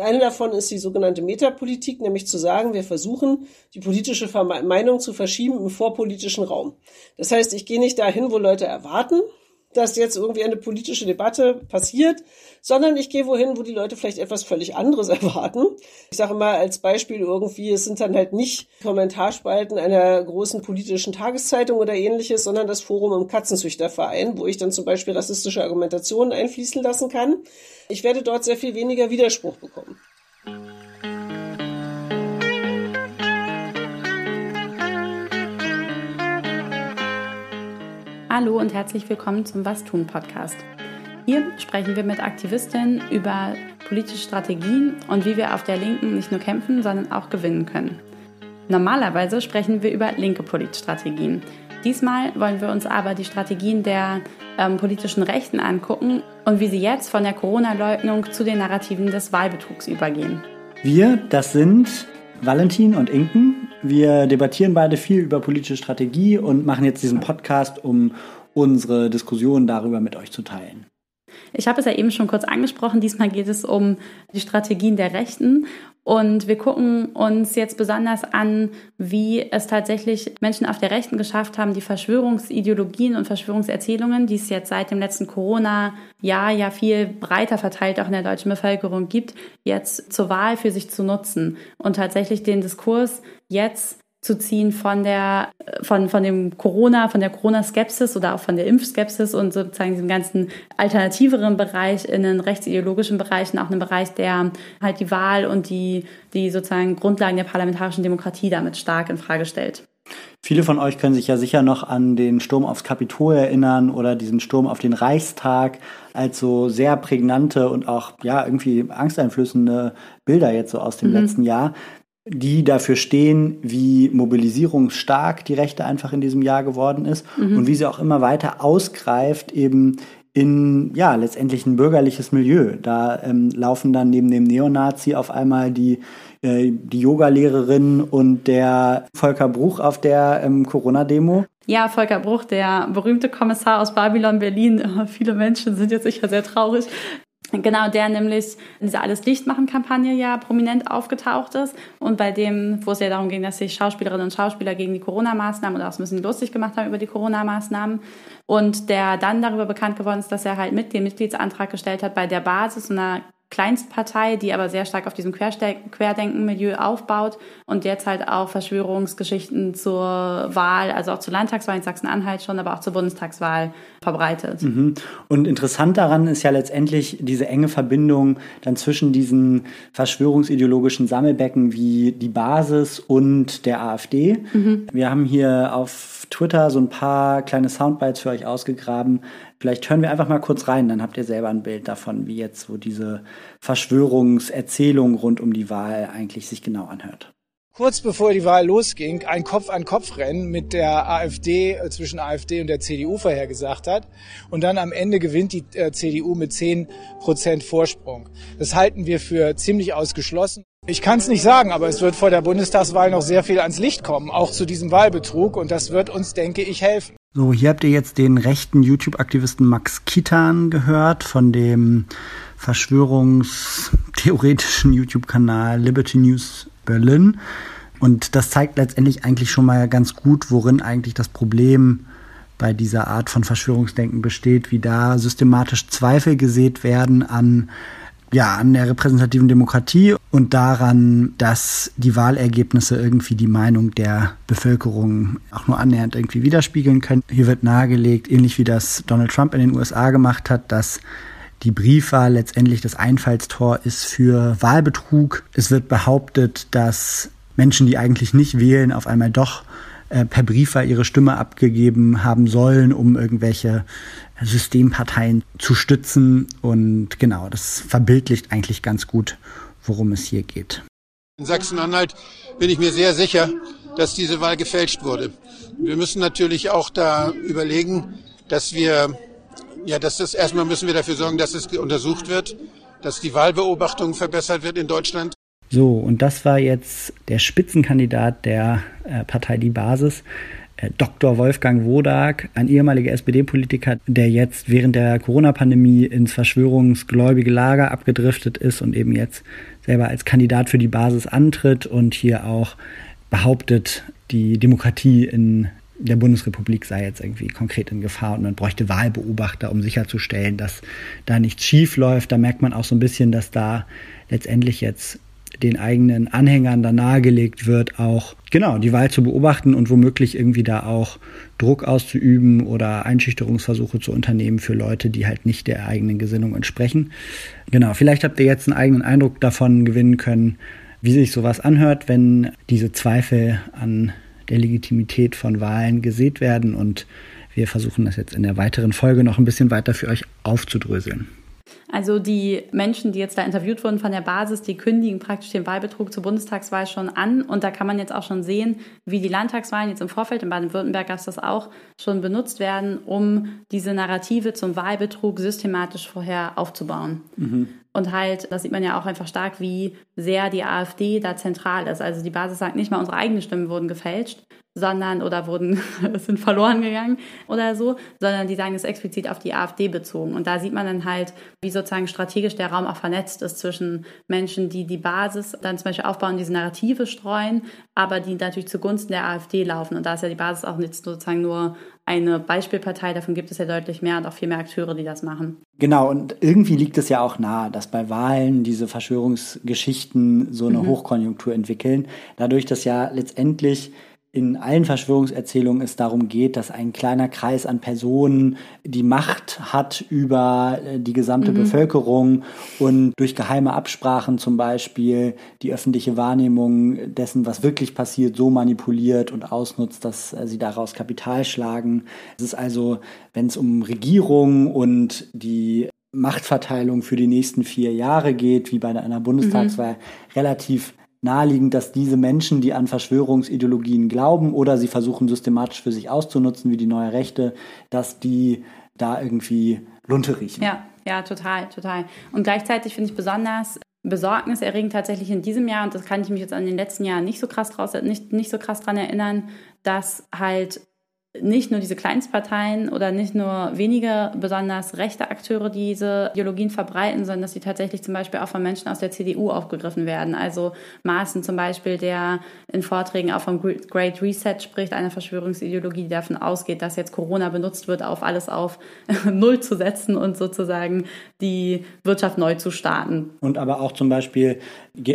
Eine davon ist die sogenannte Metapolitik, nämlich zu sagen, wir versuchen, die politische Meinung zu verschieben im vorpolitischen Raum. Das heißt, ich gehe nicht dahin, wo Leute erwarten, dass jetzt irgendwie eine politische Debatte passiert, sondern ich gehe wohin, wo die Leute vielleicht etwas völlig anderes erwarten. Ich sage mal als Beispiel irgendwie, es sind dann halt nicht Kommentarspalten einer großen politischen Tageszeitung oder ähnliches, sondern das Forum im Katzenzüchterverein, wo ich dann zum Beispiel rassistische Argumentationen einfließen lassen kann. Ich werde dort sehr viel weniger Widerspruch bekommen. Hallo und herzlich willkommen zum Was tun Podcast. Hier sprechen wir mit Aktivistinnen über politische Strategien und wie wir auf der Linken nicht nur kämpfen, sondern auch gewinnen können. Normalerweise sprechen wir über linke Politstrategien. Diesmal wollen wir uns aber die Strategien der ähm, politischen Rechten angucken und wie sie jetzt von der Corona-Leugnung zu den Narrativen des Wahlbetrugs übergehen. Wir, das sind Valentin und Inken. Wir debattieren beide viel über politische Strategie und machen jetzt diesen Podcast, um unsere Diskussion darüber mit euch zu teilen. Ich habe es ja eben schon kurz angesprochen. Diesmal geht es um die Strategien der Rechten. Und wir gucken uns jetzt besonders an, wie es tatsächlich Menschen auf der Rechten geschafft haben, die Verschwörungsideologien und Verschwörungserzählungen, die es jetzt seit dem letzten Corona-Jahr ja viel breiter verteilt auch in der deutschen Bevölkerung gibt, jetzt zur Wahl für sich zu nutzen und tatsächlich den Diskurs jetzt zu ziehen von der, von, von dem Corona, von der Corona-Skepsis oder auch von der Impfskepsis und sozusagen diesem ganzen alternativeren Bereich in den rechtsideologischen Bereichen, auch einen Bereich, der halt die Wahl und die, die sozusagen Grundlagen der parlamentarischen Demokratie damit stark in Frage stellt. Viele von euch können sich ja sicher noch an den Sturm aufs Kapitol erinnern oder diesen Sturm auf den Reichstag als so sehr prägnante und auch ja irgendwie angsteinflößende Bilder jetzt so aus dem mhm. letzten Jahr die dafür stehen, wie mobilisierungsstark die Rechte einfach in diesem Jahr geworden ist mhm. und wie sie auch immer weiter ausgreift eben in ja letztendlich ein bürgerliches Milieu. Da ähm, laufen dann neben dem Neonazi auf einmal die äh, die Yogalehrerin und der Volker Bruch auf der ähm, Corona-Demo. Ja, Volker Bruch, der berühmte Kommissar aus Babylon Berlin. Viele Menschen sind jetzt sicher sehr traurig, Genau, der nämlich in dieser Alles Licht machen Kampagne ja prominent aufgetaucht ist. Und bei dem, wo es ja darum ging, dass sich Schauspielerinnen und Schauspieler gegen die Corona-Maßnahmen oder auch so ein bisschen lustig gemacht haben über die Corona-Maßnahmen. Und der dann darüber bekannt geworden ist, dass er halt mit dem Mitgliedsantrag gestellt hat bei der Basis einer Kleinstpartei, die aber sehr stark auf diesem Querdenken-Milieu aufbaut und jetzt halt auch Verschwörungsgeschichten zur Wahl, also auch zur Landtagswahl in Sachsen-Anhalt schon, aber auch zur Bundestagswahl verbreitet. Mhm. Und interessant daran ist ja letztendlich diese enge Verbindung dann zwischen diesen verschwörungsideologischen Sammelbecken wie die Basis und der AfD. Mhm. Wir haben hier auf Twitter so ein paar kleine Soundbites für euch ausgegraben, Vielleicht hören wir einfach mal kurz rein, dann habt ihr selber ein Bild davon, wie jetzt so diese Verschwörungserzählung rund um die Wahl eigentlich sich genau anhört. Kurz bevor die Wahl losging, ein Kopf-an-Kopf-Rennen mit der AfD, äh, zwischen AfD und der CDU vorhergesagt hat. Und dann am Ende gewinnt die äh, CDU mit 10 Prozent Vorsprung. Das halten wir für ziemlich ausgeschlossen. Ich kann es nicht sagen, aber es wird vor der Bundestagswahl noch sehr viel ans Licht kommen, auch zu diesem Wahlbetrug. Und das wird uns, denke ich, helfen. So, hier habt ihr jetzt den rechten YouTube-Aktivisten Max Kitan gehört von dem verschwörungstheoretischen YouTube-Kanal Liberty News Berlin. Und das zeigt letztendlich eigentlich schon mal ganz gut, worin eigentlich das Problem bei dieser Art von Verschwörungsdenken besteht, wie da systematisch Zweifel gesät werden an ja, an der repräsentativen Demokratie und daran, dass die Wahlergebnisse irgendwie die Meinung der Bevölkerung auch nur annähernd irgendwie widerspiegeln können. Hier wird nahegelegt, ähnlich wie das Donald Trump in den USA gemacht hat, dass die Briefwahl letztendlich das Einfallstor ist für Wahlbetrug. Es wird behauptet, dass Menschen, die eigentlich nicht wählen, auf einmal doch äh, per Briefwahl ihre Stimme abgegeben haben sollen, um irgendwelche Systemparteien zu stützen. Und genau, das verbildlicht eigentlich ganz gut, worum es hier geht. In Sachsen-Anhalt bin ich mir sehr sicher, dass diese Wahl gefälscht wurde. Wir müssen natürlich auch da überlegen, dass wir, ja, dass das erstmal müssen wir dafür sorgen, dass es untersucht wird, dass die Wahlbeobachtung verbessert wird in Deutschland. So, und das war jetzt der Spitzenkandidat der äh, Partei Die Basis. Äh, Dr. Wolfgang Wodak, ein ehemaliger SPD-Politiker, der jetzt während der Corona-Pandemie ins verschwörungsgläubige Lager abgedriftet ist und eben jetzt selber als Kandidat für die Basis antritt und hier auch behauptet, die Demokratie in der Bundesrepublik sei jetzt irgendwie konkret in Gefahr und man bräuchte Wahlbeobachter, um sicherzustellen, dass da nichts schief läuft. Da merkt man auch so ein bisschen, dass da letztendlich jetzt den eigenen Anhängern da nahegelegt wird, auch genau die Wahl zu beobachten und womöglich irgendwie da auch Druck auszuüben oder Einschüchterungsversuche zu unternehmen für Leute, die halt nicht der eigenen Gesinnung entsprechen. Genau, vielleicht habt ihr jetzt einen eigenen Eindruck davon gewinnen können, wie sich sowas anhört, wenn diese Zweifel an der Legitimität von Wahlen gesät werden und wir versuchen das jetzt in der weiteren Folge noch ein bisschen weiter für euch aufzudröseln. Also die Menschen, die jetzt da interviewt wurden von der Basis, die kündigen praktisch den Wahlbetrug zur Bundestagswahl schon an. Und da kann man jetzt auch schon sehen, wie die Landtagswahlen jetzt im Vorfeld in Baden-Württemberg, dass das auch schon benutzt werden, um diese Narrative zum Wahlbetrug systematisch vorher aufzubauen. Mhm. Und halt, das sieht man ja auch einfach stark, wie sehr die AfD da zentral ist. Also die Basis sagt nicht mal, unsere eigenen Stimmen wurden gefälscht, sondern oder wurden sind verloren gegangen oder so, sondern die sagen es explizit auf die AfD bezogen. Und da sieht man dann halt, wie sozusagen strategisch der Raum auch vernetzt ist zwischen Menschen, die die Basis dann zum Beispiel aufbauen, diese Narrative streuen, aber die natürlich zugunsten der AfD laufen. Und da ist ja die Basis auch nicht sozusagen nur eine Beispielpartei, davon gibt es ja deutlich mehr und auch viel mehr Akteure, die das machen. Genau, und irgendwie liegt es ja auch nahe, dass bei Wahlen diese Verschwörungsgeschichten so eine mhm. Hochkonjunktur entwickeln. Dadurch, dass ja letztendlich in allen Verschwörungserzählungen es darum geht, dass ein kleiner Kreis an Personen die Macht hat über äh, die gesamte mhm. Bevölkerung und durch geheime Absprachen zum Beispiel die öffentliche Wahrnehmung dessen, was wirklich passiert, so manipuliert und ausnutzt, dass äh, sie daraus Kapital schlagen. Es ist also, wenn es um Regierung und die Machtverteilung für die nächsten vier Jahre geht, wie bei einer Bundestagswahl, mhm. relativ naheliegend, dass diese Menschen, die an Verschwörungsideologien glauben oder sie versuchen systematisch für sich auszunutzen, wie die neue Rechte, dass die da irgendwie Lunte riechen. Ja, ja, total, total. Und gleichzeitig finde ich besonders besorgniserregend tatsächlich in diesem Jahr, und das kann ich mich jetzt an den letzten Jahren nicht so krass draus, nicht, nicht so krass dran erinnern, dass halt nicht nur diese Kleinstparteien oder nicht nur wenige besonders rechte Akteure diese Ideologien verbreiten, sondern dass sie tatsächlich zum Beispiel auch von Menschen aus der CDU aufgegriffen werden. Also Maaßen zum Beispiel, der in Vorträgen auch vom Great Reset spricht, einer Verschwörungsideologie, die davon ausgeht, dass jetzt Corona benutzt wird, auf alles auf Null zu setzen und sozusagen die Wirtschaft neu zu starten. Und aber auch zum Beispiel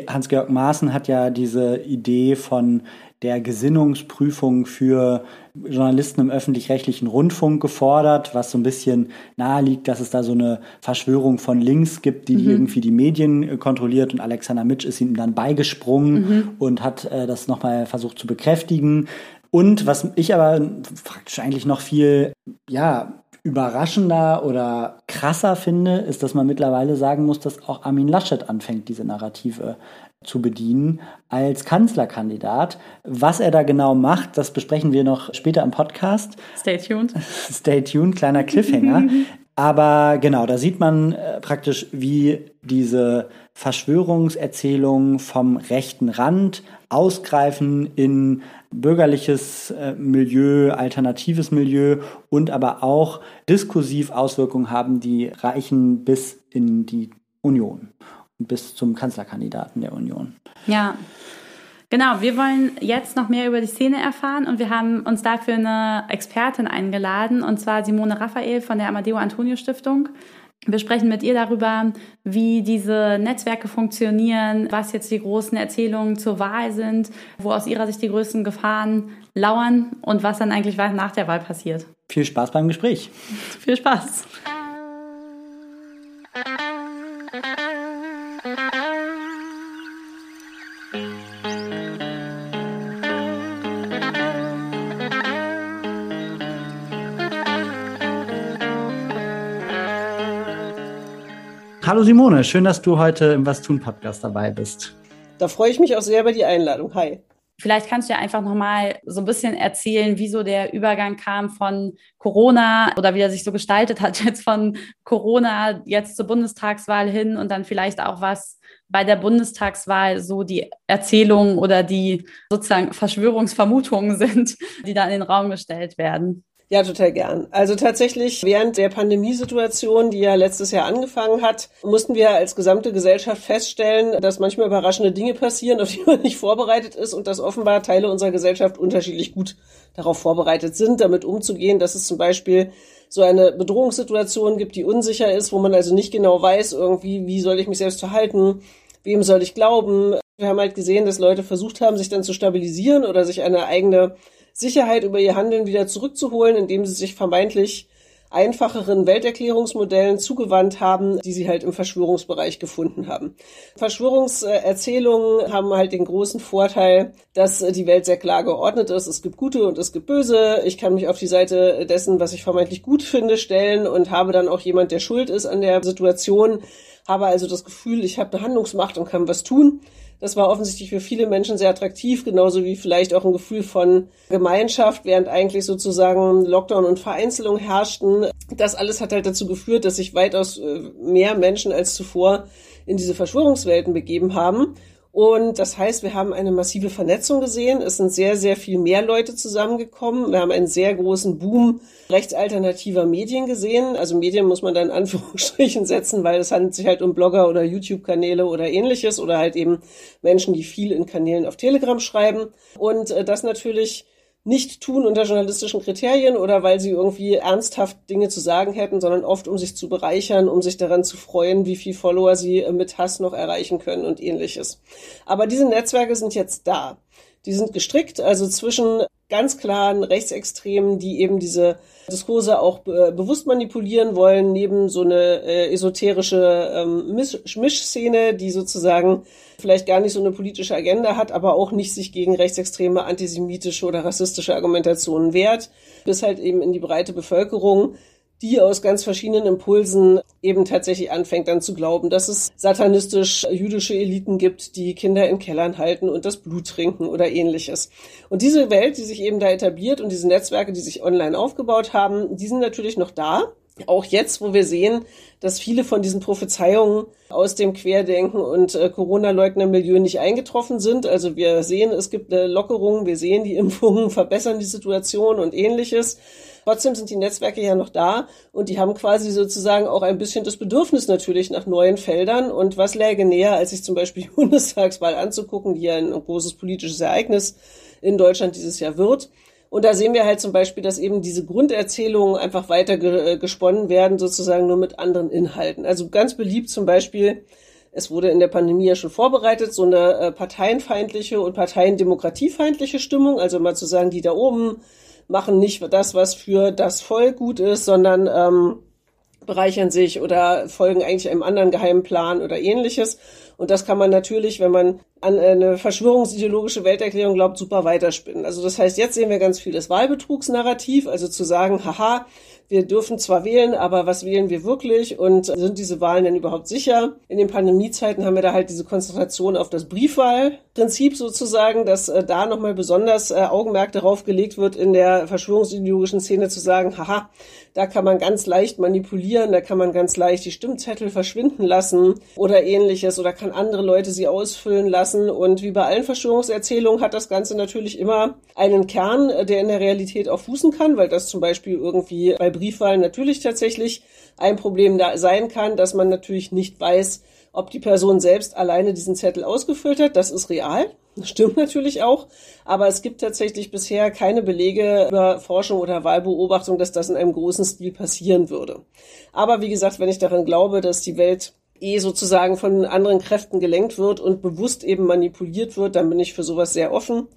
Hans-Georg Maaßen hat ja diese Idee von der Gesinnungsprüfung für Journalisten im öffentlich-rechtlichen Rundfunk gefordert, was so ein bisschen naheliegt, dass es da so eine Verschwörung von links gibt, die, mhm. irgendwie die Medien äh, kontrolliert und Alexander Mitsch ist ihm dann beigesprungen mhm. und hat äh, das nochmal versucht zu bekräftigen. Und was ich aber praktisch eigentlich noch viel, ja, überraschender oder krasser finde, ist, dass man mittlerweile sagen muss, dass auch Armin Laschet anfängt, diese Narrative zu bedienen als Kanzlerkandidat. Was er da genau macht, das besprechen wir noch später im Podcast. Stay tuned. Stay tuned, kleiner Cliffhanger. Aber genau, da sieht man äh, praktisch, wie diese Verschwörungserzählungen vom rechten Rand ausgreifen in bürgerliches äh, Milieu, alternatives Milieu und aber auch diskursiv Auswirkungen haben, die reichen bis in die Union bis zum Kanzlerkandidaten der Union. Ja. Genau, wir wollen jetzt noch mehr über die Szene erfahren und wir haben uns dafür eine Expertin eingeladen, und zwar Simone Raphael von der Amadeo Antonio Stiftung. Wir sprechen mit ihr darüber, wie diese Netzwerke funktionieren, was jetzt die großen Erzählungen zur Wahl sind, wo aus ihrer Sicht die größten Gefahren lauern und was dann eigentlich nach der Wahl passiert. Viel Spaß beim Gespräch. Viel Spaß. Hallo Simone, schön, dass du heute im Was tun Podcast dabei bist. Da freue ich mich auch sehr über die Einladung. Hi. Vielleicht kannst du ja einfach nochmal so ein bisschen erzählen, wieso der Übergang kam von Corona oder wie er sich so gestaltet hat, jetzt von Corona jetzt zur Bundestagswahl hin und dann vielleicht auch was bei der Bundestagswahl so die Erzählungen oder die sozusagen Verschwörungsvermutungen sind, die da in den Raum gestellt werden. Ja, total gern. Also tatsächlich während der Pandemiesituation, die ja letztes Jahr angefangen hat, mussten wir als gesamte Gesellschaft feststellen, dass manchmal überraschende Dinge passieren, auf die man nicht vorbereitet ist und dass offenbar Teile unserer Gesellschaft unterschiedlich gut darauf vorbereitet sind, damit umzugehen, dass es zum Beispiel so eine Bedrohungssituation gibt, die unsicher ist, wo man also nicht genau weiß, irgendwie, wie soll ich mich selbst verhalten, wem soll ich glauben. Wir haben halt gesehen, dass Leute versucht haben, sich dann zu stabilisieren oder sich eine eigene Sicherheit über ihr Handeln wieder zurückzuholen, indem sie sich vermeintlich einfacheren Welterklärungsmodellen zugewandt haben, die sie halt im Verschwörungsbereich gefunden haben. Verschwörungserzählungen haben halt den großen Vorteil, dass die Welt sehr klar geordnet ist. Es gibt gute und es gibt böse. Ich kann mich auf die Seite dessen, was ich vermeintlich gut finde, stellen und habe dann auch jemand, der schuld ist an der Situation, habe also das Gefühl, ich habe eine Handlungsmacht und kann was tun. Das war offensichtlich für viele Menschen sehr attraktiv, genauso wie vielleicht auch ein Gefühl von Gemeinschaft, während eigentlich sozusagen Lockdown und Vereinzelung herrschten. Das alles hat halt dazu geführt, dass sich weitaus äh, mehr Menschen als zuvor in diese Verschwörungswelten begeben haben. Und das heißt, wir haben eine massive Vernetzung gesehen. Es sind sehr, sehr viel mehr Leute zusammengekommen. Wir haben einen sehr großen Boom rechtsalternativer Medien gesehen. Also Medien muss man da in Anführungsstrichen setzen, weil es handelt sich halt um Blogger oder YouTube-Kanäle oder ähnliches oder halt eben Menschen, die viel in Kanälen auf Telegram schreiben. Und äh, das natürlich nicht tun unter journalistischen Kriterien oder weil sie irgendwie ernsthaft Dinge zu sagen hätten, sondern oft um sich zu bereichern, um sich daran zu freuen, wie viel Follower sie äh, mit Hass noch erreichen können und ähnliches. Aber diese Netzwerke sind jetzt da. Die sind gestrickt, also zwischen ganz klaren Rechtsextremen, die eben diese Diskurse auch be bewusst manipulieren wollen, neben so eine äh, esoterische ähm, Mischszene, die sozusagen vielleicht gar nicht so eine politische Agenda hat, aber auch nicht sich gegen rechtsextreme, antisemitische oder rassistische Argumentationen wehrt, bis halt eben in die breite Bevölkerung die aus ganz verschiedenen Impulsen eben tatsächlich anfängt dann zu glauben, dass es satanistisch jüdische Eliten gibt, die Kinder in Kellern halten und das Blut trinken oder ähnliches. Und diese Welt, die sich eben da etabliert und diese Netzwerke, die sich online aufgebaut haben, die sind natürlich noch da. Auch jetzt, wo wir sehen, dass viele von diesen Prophezeiungen aus dem Querdenken und äh, Corona-Leugner-Milieu nicht eingetroffen sind. Also wir sehen, es gibt eine Lockerung, wir sehen, die Impfungen verbessern die Situation und ähnliches. Trotzdem sind die Netzwerke ja noch da und die haben quasi sozusagen auch ein bisschen das Bedürfnis natürlich nach neuen Feldern. Und was läge näher, als sich zum Beispiel die Bundestagswahl anzugucken, die ja ein großes politisches Ereignis in Deutschland dieses Jahr wird. Und da sehen wir halt zum Beispiel, dass eben diese Grunderzählungen einfach weiter ge äh, gesponnen werden, sozusagen nur mit anderen Inhalten. Also ganz beliebt zum Beispiel, es wurde in der Pandemie ja schon vorbereitet, so eine äh, parteienfeindliche und parteiendemokratiefeindliche Stimmung, also mal zu sagen, die da oben machen nicht das, was für das Volk gut ist, sondern ähm, bereichern sich oder folgen eigentlich einem anderen geheimen Plan oder ähnliches. Und das kann man natürlich, wenn man an eine verschwörungsideologische Welterklärung glaubt, super weiterspinnen. Also das heißt, jetzt sehen wir ganz vieles Wahlbetrugsnarrativ, also zu sagen, haha, wir dürfen zwar wählen, aber was wählen wir wirklich und sind diese Wahlen denn überhaupt sicher? In den Pandemiezeiten haben wir da halt diese Konzentration auf das Briefwahlprinzip sozusagen, dass äh, da nochmal besonders äh, Augenmerk darauf gelegt wird, in der verschwörungsideologischen Szene zu sagen, haha, da kann man ganz leicht manipulieren, da kann man ganz leicht die Stimmzettel verschwinden lassen oder ähnliches oder kann andere Leute sie ausfüllen lassen. Und wie bei allen Verschwörungserzählungen hat das Ganze natürlich immer einen Kern, äh, der in der Realität auch fußen kann, weil das zum Beispiel irgendwie bei Briefwahlen natürlich tatsächlich ein Problem da sein kann, dass man natürlich nicht weiß, ob die Person selbst alleine diesen Zettel ausgefüllt hat. Das ist real. Das stimmt natürlich auch. Aber es gibt tatsächlich bisher keine Belege über Forschung oder Wahlbeobachtung, dass das in einem großen Stil passieren würde. Aber wie gesagt, wenn ich daran glaube, dass die Welt eh sozusagen von anderen Kräften gelenkt wird und bewusst eben manipuliert wird, dann bin ich für sowas sehr offen.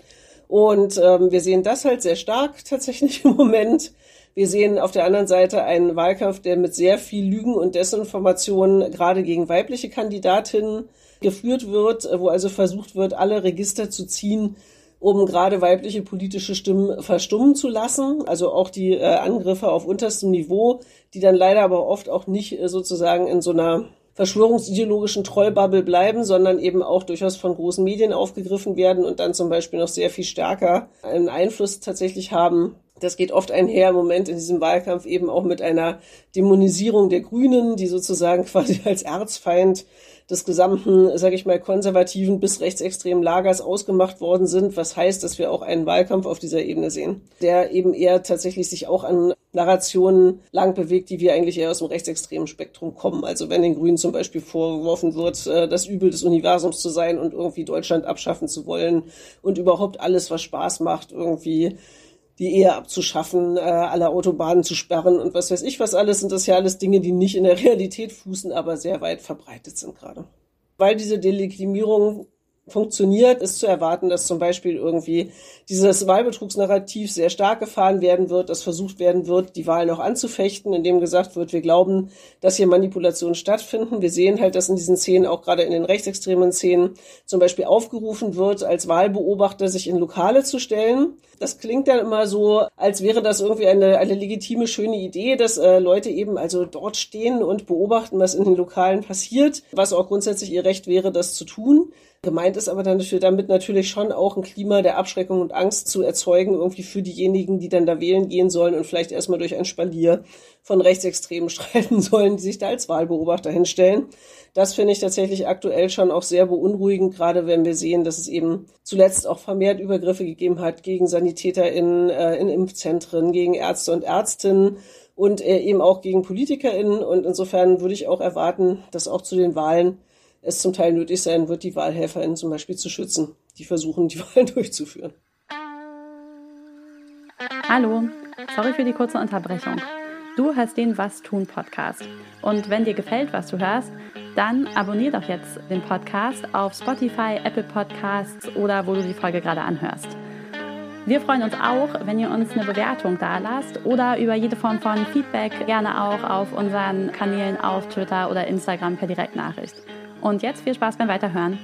Und ähm, wir sehen das halt sehr stark tatsächlich im Moment. Wir sehen auf der anderen Seite einen Wahlkampf, der mit sehr viel Lügen und Desinformationen gerade gegen weibliche Kandidatinnen geführt wird, wo also versucht wird, alle Register zu ziehen, um gerade weibliche politische Stimmen verstummen zu lassen. Also auch die äh, Angriffe auf unterstem Niveau, die dann leider aber oft auch nicht äh, sozusagen in so einer verschwörungsideologischen Trollbubble bleiben, sondern eben auch durchaus von großen Medien aufgegriffen werden und dann zum Beispiel noch sehr viel stärker einen Einfluss tatsächlich haben. Das geht oft einher im Moment in diesem Wahlkampf eben auch mit einer Dämonisierung der Grünen, die sozusagen quasi als Erzfeind des gesamten, sage ich mal, konservativen bis rechtsextremen Lagers ausgemacht worden sind, was heißt, dass wir auch einen Wahlkampf auf dieser Ebene sehen, der eben eher tatsächlich sich auch an Narrationen lang bewegt, die wir eigentlich eher aus dem rechtsextremen Spektrum kommen. Also wenn den Grünen zum Beispiel vorgeworfen wird, äh, das Übel des Universums zu sein und irgendwie Deutschland abschaffen zu wollen und überhaupt alles, was Spaß macht, irgendwie die Ehe abzuschaffen, äh, alle Autobahnen zu sperren und was weiß ich was alles, sind das ja alles Dinge, die nicht in der Realität fußen, aber sehr weit verbreitet sind gerade. Weil diese Delegitimierung funktioniert, ist zu erwarten, dass zum Beispiel irgendwie dieses Wahlbetrugsnarrativ sehr stark gefahren werden wird, dass versucht werden wird, die Wahl noch anzufechten, indem gesagt wird, wir glauben, dass hier Manipulationen stattfinden. Wir sehen halt, dass in diesen Szenen, auch gerade in den rechtsextremen Szenen, zum Beispiel aufgerufen wird, als Wahlbeobachter sich in Lokale zu stellen. Das klingt dann immer so, als wäre das irgendwie eine, eine legitime, schöne Idee, dass äh, Leute eben also dort stehen und beobachten, was in den Lokalen passiert, was auch grundsätzlich ihr Recht wäre, das zu tun. Gemeint ist aber dann damit natürlich schon auch ein Klima der Abschreckung und Angst zu erzeugen, irgendwie für diejenigen, die dann da wählen gehen sollen und vielleicht erstmal durch ein Spalier von Rechtsextremen streiten sollen, die sich da als Wahlbeobachter hinstellen. Das finde ich tatsächlich aktuell schon auch sehr beunruhigend, gerade wenn wir sehen, dass es eben zuletzt auch vermehrt Übergriffe gegeben hat gegen Sanitäter in, äh, in Impfzentren, gegen Ärzte und Ärztinnen und äh, eben auch gegen PolitikerInnen. Und insofern würde ich auch erwarten, dass auch zu den Wahlen es zum Teil nötig sein wird, die WahlhelferInnen zum Beispiel zu schützen, die versuchen, die Wahlen durchzuführen. Hallo, sorry für die kurze Unterbrechung. Du hörst den Was tun Podcast. Und wenn dir gefällt, was du hörst, dann abonnier doch jetzt den Podcast auf Spotify, Apple Podcasts oder wo du die Folge gerade anhörst. Wir freuen uns auch, wenn ihr uns eine Bewertung da lasst oder über jede Form von Feedback gerne auch auf unseren Kanälen auf Twitter oder Instagram per Direktnachricht. Und jetzt viel Spaß beim Weiterhören.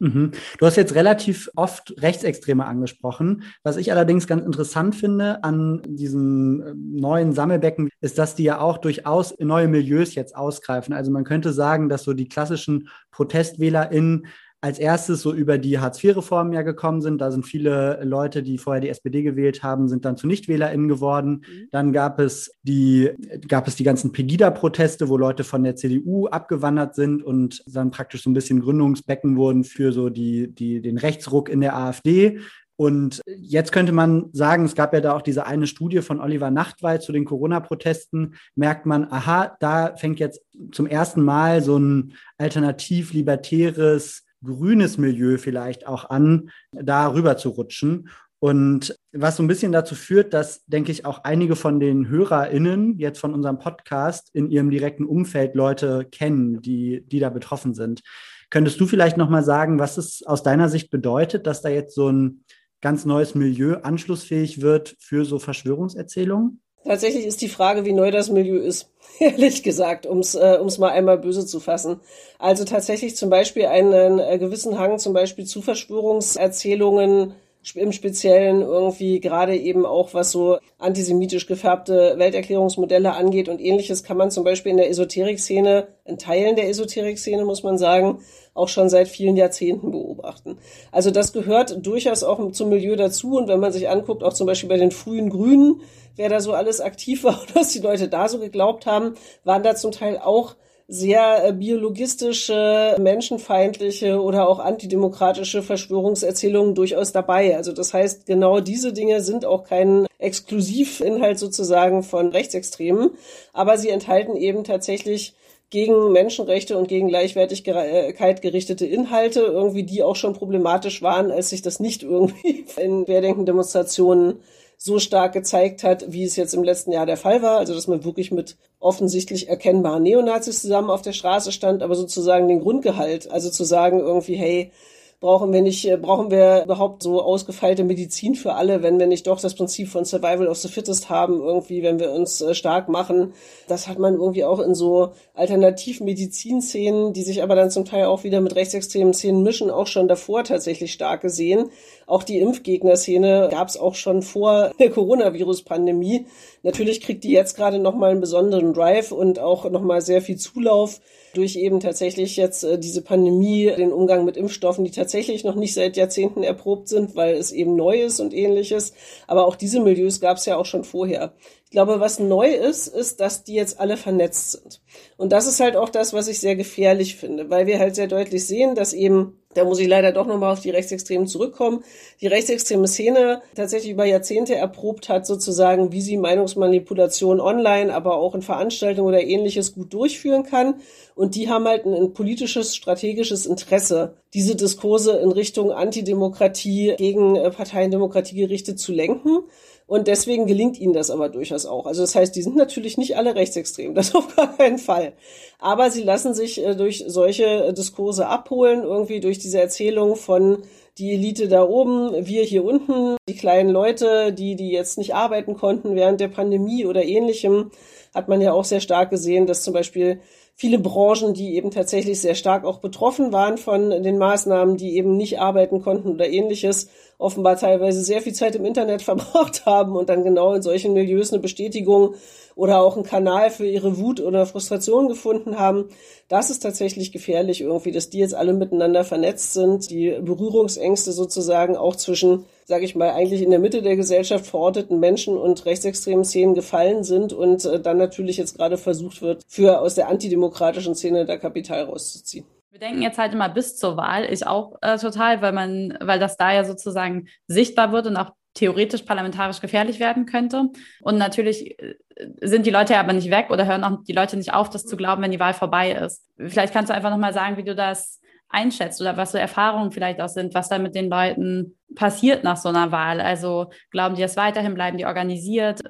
Mhm. Du hast jetzt relativ oft Rechtsextreme angesprochen. Was ich allerdings ganz interessant finde an diesen äh, neuen Sammelbecken, ist, dass die ja auch durchaus neue Milieus jetzt ausgreifen. Also man könnte sagen, dass so die klassischen ProtestwählerInnen als erstes so über die Hartz-IV-Reformen ja gekommen sind. Da sind viele Leute, die vorher die SPD gewählt haben, sind dann zu NichtwählerInnen geworden. Mhm. Dann gab es die, gab es die ganzen Pegida-Proteste, wo Leute von der CDU abgewandert sind und dann praktisch so ein bisschen Gründungsbecken wurden für so die, die, den Rechtsruck in der AfD. Und jetzt könnte man sagen, es gab ja da auch diese eine Studie von Oliver Nachtwey zu den Corona-Protesten, merkt man, aha, da fängt jetzt zum ersten Mal so ein alternativ-libertäres grünes Milieu vielleicht auch an, da rüber zu rutschen. Und was so ein bisschen dazu führt, dass, denke ich, auch einige von den HörerInnen jetzt von unserem Podcast in ihrem direkten Umfeld Leute kennen, die, die da betroffen sind. Könntest du vielleicht nochmal sagen, was es aus deiner Sicht bedeutet, dass da jetzt so ein ganz neues Milieu anschlussfähig wird für so Verschwörungserzählungen? Tatsächlich ist die Frage, wie neu das Milieu ist, ehrlich gesagt, ums äh, ums mal einmal böse zu fassen. Also tatsächlich zum Beispiel einen äh, gewissen Hang zum Beispiel zu Verschwörungserzählungen im Speziellen irgendwie gerade eben auch was so antisemitisch gefärbte Welterklärungsmodelle angeht und ähnliches kann man zum Beispiel in der Esoterik-Szene, in Teilen der Esoterik-Szene muss man sagen, auch schon seit vielen Jahrzehnten beobachten. Also das gehört durchaus auch zum Milieu dazu. Und wenn man sich anguckt, auch zum Beispiel bei den frühen Grünen, wer da so alles aktiv war und was die Leute da so geglaubt haben, waren da zum Teil auch sehr äh, biologistische, menschenfeindliche oder auch antidemokratische Verschwörungserzählungen durchaus dabei. Also das heißt, genau diese Dinge sind auch kein Exklusivinhalt sozusagen von Rechtsextremen, aber sie enthalten eben tatsächlich gegen Menschenrechte und gegen Gleichwertigkeit gerichtete Inhalte, irgendwie die auch schon problematisch waren, als sich das nicht irgendwie in Querdenken-Demonstrationen so stark gezeigt hat, wie es jetzt im letzten Jahr der Fall war. Also dass man wirklich mit offensichtlich erkennbaren Neonazis zusammen auf der Straße stand, aber sozusagen den Grundgehalt, also zu sagen irgendwie, hey, brauchen wir nicht, äh, brauchen wir überhaupt so ausgefeilte Medizin für alle, wenn wir nicht doch das Prinzip von Survival of the Fittest haben, irgendwie, wenn wir uns äh, stark machen. Das hat man irgendwie auch in so Alternativmedizin-Szenen, die sich aber dann zum Teil auch wieder mit rechtsextremen Szenen mischen, auch schon davor tatsächlich stark gesehen. Auch die Impfgegner-Szene gab es auch schon vor der Coronavirus-Pandemie. Natürlich kriegt die jetzt gerade nochmal einen besonderen Drive und auch nochmal sehr viel Zulauf durch eben tatsächlich jetzt äh, diese Pandemie, den Umgang mit Impfstoffen, die tatsächlich noch nicht seit Jahrzehnten erprobt sind, weil es eben neu ist und ähnliches. Aber auch diese Milieus gab es ja auch schon vorher. Ich glaube, was neu ist, ist, dass die jetzt alle vernetzt sind. Und das ist halt auch das, was ich sehr gefährlich finde, weil wir halt sehr deutlich sehen, dass eben da muss ich leider doch nochmal auf die Rechtsextremen zurückkommen. Die rechtsextreme Szene tatsächlich über Jahrzehnte erprobt hat, sozusagen, wie sie Meinungsmanipulation online, aber auch in Veranstaltungen oder ähnliches gut durchführen kann. Und die haben halt ein, politisches, strategisches Interesse, diese Diskurse in Richtung Antidemokratie gegen äh, Parteiendemokratie gerichtet zu lenken. Und deswegen gelingt ihnen das aber durchaus auch. Also das heißt, die sind natürlich nicht alle rechtsextrem, das auf gar keinen Fall. Aber sie lassen sich äh, durch solche äh, Diskurse abholen, irgendwie durch diese Erzählung von die Elite da oben, wir hier unten, die kleinen Leute, die, die jetzt nicht arbeiten konnten während der Pandemie oder ähnlichem, hat man ja auch sehr stark gesehen, dass zum Beispiel viele Branchen, die eben tatsächlich sehr stark auch betroffen waren von den Maßnahmen, die eben nicht arbeiten konnten oder ähnliches, offenbar teilweise sehr viel Zeit im Internet verbracht haben und dann genau in solchen Milieus eine Bestätigung oder auch einen Kanal für ihre Wut oder Frustration gefunden haben. Das ist tatsächlich gefährlich irgendwie, dass die jetzt alle miteinander vernetzt sind, die Berührungsängste sozusagen auch zwischen sage ich mal, eigentlich in der Mitte der Gesellschaft verorteten Menschen und rechtsextremen Szenen gefallen sind und äh, dann natürlich jetzt gerade versucht wird, für aus der antidemokratischen Szene der Kapital rauszuziehen. Wir denken jetzt halt immer bis zur Wahl, ich auch äh, total, weil man, weil das da ja sozusagen sichtbar wird und auch theoretisch parlamentarisch gefährlich werden könnte. Und natürlich äh, sind die Leute aber nicht weg oder hören auch die Leute nicht auf, das zu glauben, wenn die Wahl vorbei ist. Vielleicht kannst du einfach nochmal sagen, wie du das einschätzt oder was so Erfahrungen vielleicht auch sind, was da mit den Leuten passiert nach so einer Wahl. Also glauben die das weiterhin, bleiben die organisiert,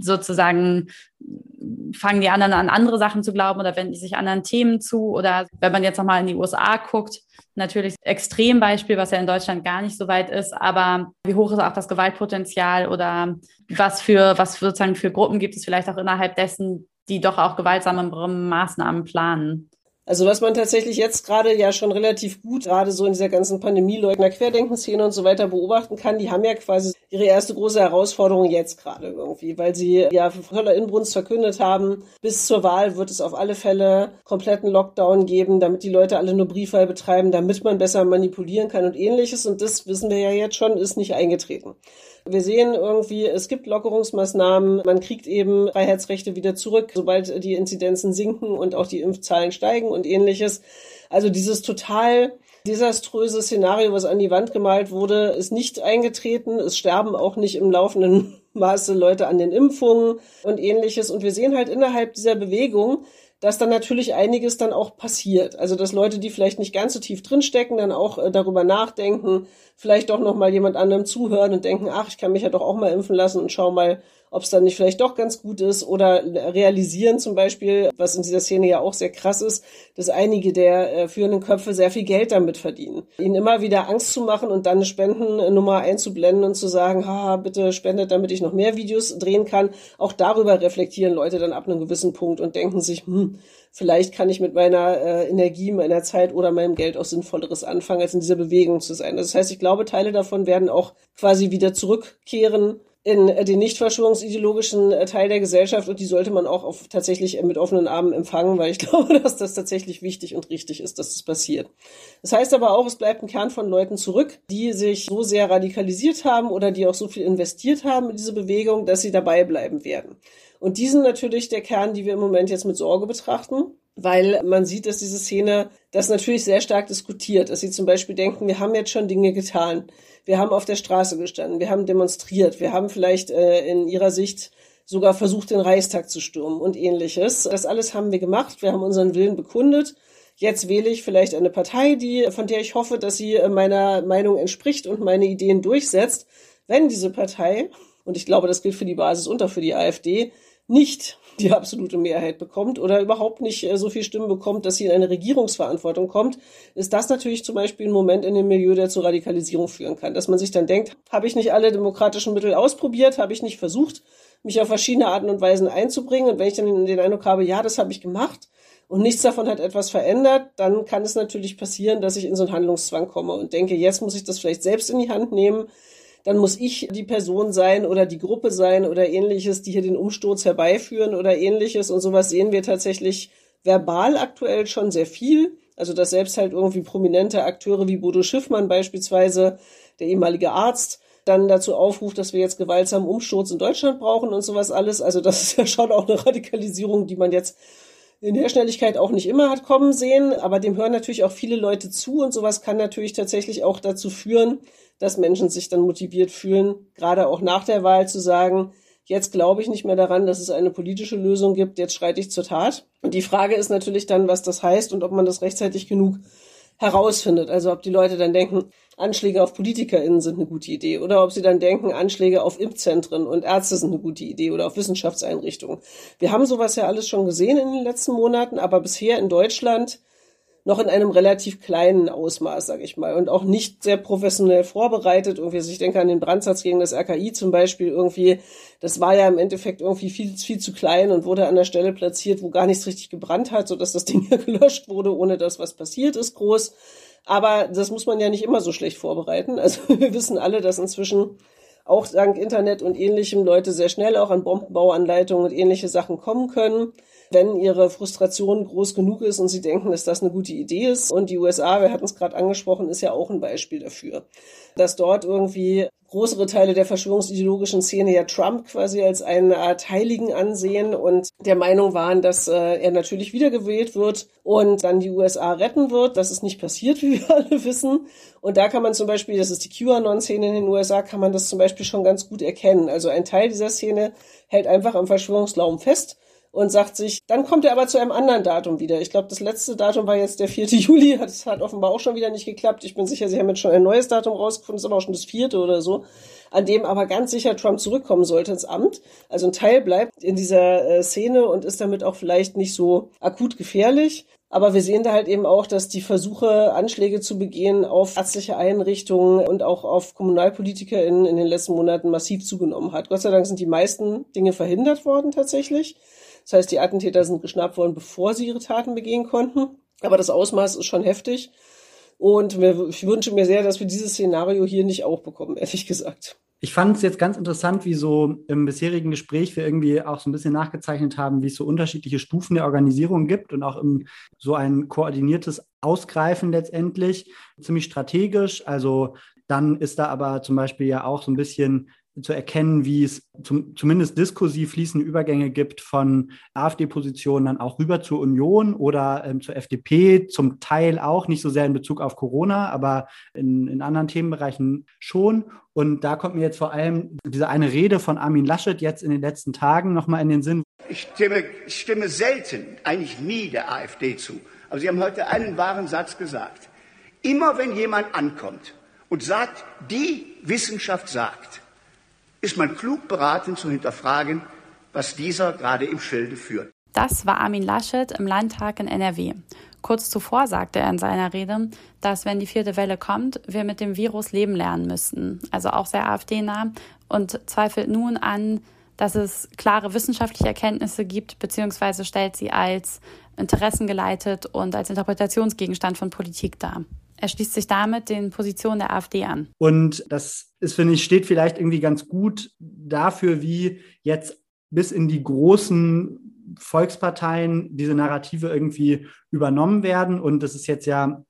sozusagen fangen die anderen an, andere Sachen zu glauben oder wenden die sich anderen Themen zu oder wenn man jetzt nochmal in die USA guckt, natürlich Extrembeispiel, was ja in Deutschland gar nicht so weit ist, aber wie hoch ist auch das Gewaltpotenzial oder was für, was sozusagen für Gruppen gibt es vielleicht auch innerhalb dessen, die doch auch gewaltsamere Maßnahmen planen? Also was man tatsächlich jetzt gerade ja schon relativ gut, gerade so in dieser ganzen Pandemieleugner Querdenkenszene und so weiter beobachten kann, die haben ja quasi ihre erste große Herausforderung jetzt gerade irgendwie, weil sie ja voller Inbrunst verkündet haben, bis zur Wahl wird es auf alle Fälle kompletten Lockdown geben, damit die Leute alle nur Briefwahl betreiben, damit man besser manipulieren kann und ähnliches. Und das wissen wir ja jetzt schon, ist nicht eingetreten. Wir sehen irgendwie, es gibt Lockerungsmaßnahmen, man kriegt eben Freiheitsrechte wieder zurück, sobald die Inzidenzen sinken und auch die Impfzahlen steigen und ähnliches. Also dieses total desaströse Szenario, was an die Wand gemalt wurde, ist nicht eingetreten. Es sterben auch nicht im laufenden Maße Leute an den Impfungen und ähnliches. Und wir sehen halt innerhalb dieser Bewegung, dass dann natürlich einiges dann auch passiert. Also dass Leute, die vielleicht nicht ganz so tief drinstecken, dann auch äh, darüber nachdenken, vielleicht doch noch mal jemand anderem zuhören und denken, ach, ich kann mich ja doch auch mal impfen lassen und schau mal, ob es dann nicht vielleicht doch ganz gut ist oder realisieren zum Beispiel, was in dieser Szene ja auch sehr krass ist, dass einige der äh, führenden Köpfe sehr viel Geld damit verdienen. Ihnen immer wieder Angst zu machen und dann eine Spendennummer einzublenden und zu sagen, ha, bitte spendet, damit ich noch mehr Videos drehen kann. Auch darüber reflektieren Leute dann ab einem gewissen Punkt und denken sich, hm, vielleicht kann ich mit meiner äh, Energie, meiner Zeit oder meinem Geld auch Sinnvolleres anfangen, als in dieser Bewegung zu sein. Das heißt, ich glaube, Teile davon werden auch quasi wieder zurückkehren in äh, den nicht verschwörungsideologischen äh, Teil der Gesellschaft und die sollte man auch auf, tatsächlich äh, mit offenen Armen empfangen, weil ich glaube, dass das tatsächlich wichtig und richtig ist, dass das passiert. Das heißt aber auch, es bleibt ein Kern von Leuten zurück, die sich so sehr radikalisiert haben oder die auch so viel investiert haben in diese Bewegung, dass sie dabei bleiben werden. Und die sind natürlich der Kern, die wir im Moment jetzt mit Sorge betrachten weil man sieht, dass diese Szene das natürlich sehr stark diskutiert, dass sie zum Beispiel denken, wir haben jetzt schon Dinge getan, wir haben auf der Straße gestanden, wir haben demonstriert, wir haben vielleicht äh, in ihrer Sicht sogar versucht, den Reichstag zu stürmen und ähnliches. Das alles haben wir gemacht, wir haben unseren Willen bekundet. Jetzt wähle ich vielleicht eine Partei, die, von der ich hoffe, dass sie meiner Meinung entspricht und meine Ideen durchsetzt. Wenn diese Partei, und ich glaube, das gilt für die Basis und auch für die AfD, nicht die absolute Mehrheit bekommt oder überhaupt nicht äh, so viel Stimmen bekommt, dass sie in eine Regierungsverantwortung kommt, ist das natürlich zum Beispiel ein Moment in dem Milieu, der zur Radikalisierung führen kann. Dass man sich dann denkt, habe ich nicht alle demokratischen Mittel ausprobiert, habe ich nicht versucht, mich auf verschiedene Arten und Weisen einzubringen. Und wenn ich dann den Eindruck habe, ja, das habe ich gemacht und nichts davon hat etwas verändert, dann kann es natürlich passieren, dass ich in so einen Handlungszwang komme und denke, jetzt muss ich das vielleicht selbst in die Hand nehmen dann muss ich die Person sein oder die Gruppe sein oder ähnliches, die hier den Umsturz herbeiführen oder ähnliches. Und sowas sehen wir tatsächlich verbal aktuell schon sehr viel. Also dass selbst halt irgendwie prominente Akteure wie Bodo Schiffmann beispielsweise, der ehemalige Arzt, dann dazu aufruft, dass wir jetzt gewaltsamen Umsturz in Deutschland brauchen und sowas alles. Also das ist ja schon auch eine Radikalisierung, die man jetzt in der Schnelligkeit auch nicht immer hat kommen sehen, aber dem hören natürlich auch viele Leute zu und sowas kann natürlich tatsächlich auch dazu führen, dass Menschen sich dann motiviert fühlen, gerade auch nach der Wahl zu sagen, jetzt glaube ich nicht mehr daran, dass es eine politische Lösung gibt, jetzt schreite ich zur Tat. Und die Frage ist natürlich dann, was das heißt und ob man das rechtzeitig genug herausfindet. Also ob die Leute dann denken, Anschläge auf PolitikerInnen sind eine gute Idee oder ob sie dann denken, Anschläge auf Impfzentren und Ärzte sind eine gute Idee oder auf Wissenschaftseinrichtungen. Wir haben sowas ja alles schon gesehen in den letzten Monaten, aber bisher in Deutschland noch in einem relativ kleinen Ausmaß, sage ich mal, und auch nicht sehr professionell vorbereitet. Irgendwie, also ich denke an den Brandsatz gegen das RKI zum Beispiel irgendwie, das war ja im Endeffekt irgendwie viel, viel zu klein und wurde an der Stelle platziert, wo gar nichts richtig gebrannt hat, sodass das Ding ja gelöscht wurde, ohne dass was passiert ist, groß. Aber das muss man ja nicht immer so schlecht vorbereiten. Also wir wissen alle, dass inzwischen auch dank Internet und ähnlichem Leute sehr schnell auch an Bombenbauanleitungen und ähnliche Sachen kommen können wenn ihre Frustration groß genug ist und sie denken, dass das eine gute Idee ist. Und die USA, wir hatten es gerade angesprochen, ist ja auch ein Beispiel dafür, dass dort irgendwie größere Teile der verschwörungsideologischen Szene ja Trump quasi als eine Art Heiligen ansehen und der Meinung waren, dass äh, er natürlich wiedergewählt wird und dann die USA retten wird. Das ist nicht passiert, wie wir alle wissen. Und da kann man zum Beispiel, das ist die QAnon-Szene in den USA, kann man das zum Beispiel schon ganz gut erkennen. Also ein Teil dieser Szene hält einfach am Verschwörungsglauben fest und sagt sich, dann kommt er aber zu einem anderen Datum wieder. Ich glaube, das letzte Datum war jetzt der 4. Juli. Das hat offenbar auch schon wieder nicht geklappt. Ich bin sicher, sie haben jetzt schon ein neues Datum rausgefunden, ist aber auch schon das vierte oder so, an dem aber ganz sicher Trump zurückkommen sollte ins Amt. Also ein Teil bleibt in dieser äh, Szene und ist damit auch vielleicht nicht so akut gefährlich. Aber wir sehen da halt eben auch, dass die Versuche, Anschläge zu begehen auf ärztliche Einrichtungen und auch auf KommunalpolitikerInnen in den letzten Monaten massiv zugenommen hat. Gott sei Dank sind die meisten Dinge verhindert worden tatsächlich. Das heißt, die Attentäter sind geschnappt worden, bevor sie ihre Taten begehen konnten. Aber das Ausmaß ist schon heftig. Und ich wünsche mir sehr, dass wir dieses Szenario hier nicht auch bekommen, ehrlich gesagt. Ich fand es jetzt ganz interessant, wie so im bisherigen Gespräch wir irgendwie auch so ein bisschen nachgezeichnet haben, wie es so unterschiedliche Stufen der Organisierung gibt und auch im, so ein koordiniertes Ausgreifen letztendlich, ziemlich strategisch. Also dann ist da aber zum Beispiel ja auch so ein bisschen zu erkennen, wie es zum, zumindest diskursiv fließende Übergänge gibt von AfD-Positionen dann auch rüber zur Union oder ähm, zur FDP, zum Teil auch, nicht so sehr in Bezug auf Corona, aber in, in anderen Themenbereichen schon. Und da kommt mir jetzt vor allem diese eine Rede von Armin Laschet jetzt in den letzten Tagen nochmal in den Sinn. Ich stimme, ich stimme selten, eigentlich nie der AfD zu. Aber Sie haben heute einen wahren Satz gesagt. Immer wenn jemand ankommt und sagt, die Wissenschaft sagt, ist man klug beraten zu hinterfragen, was dieser gerade im Schilde führt. Das war Armin Laschet im Landtag in NRW. Kurz zuvor sagte er in seiner Rede, dass wenn die vierte Welle kommt, wir mit dem Virus leben lernen müssten. Also auch sehr AfD-nah und zweifelt nun an, dass es klare wissenschaftliche Erkenntnisse gibt, beziehungsweise stellt sie als interessengeleitet und als Interpretationsgegenstand von Politik dar. Er schließt sich damit den Positionen der AfD an. Und das ist, finde ich, steht vielleicht irgendwie ganz gut dafür, wie jetzt bis in die großen Volksparteien diese Narrative irgendwie übernommen werden. Und das ist jetzt ja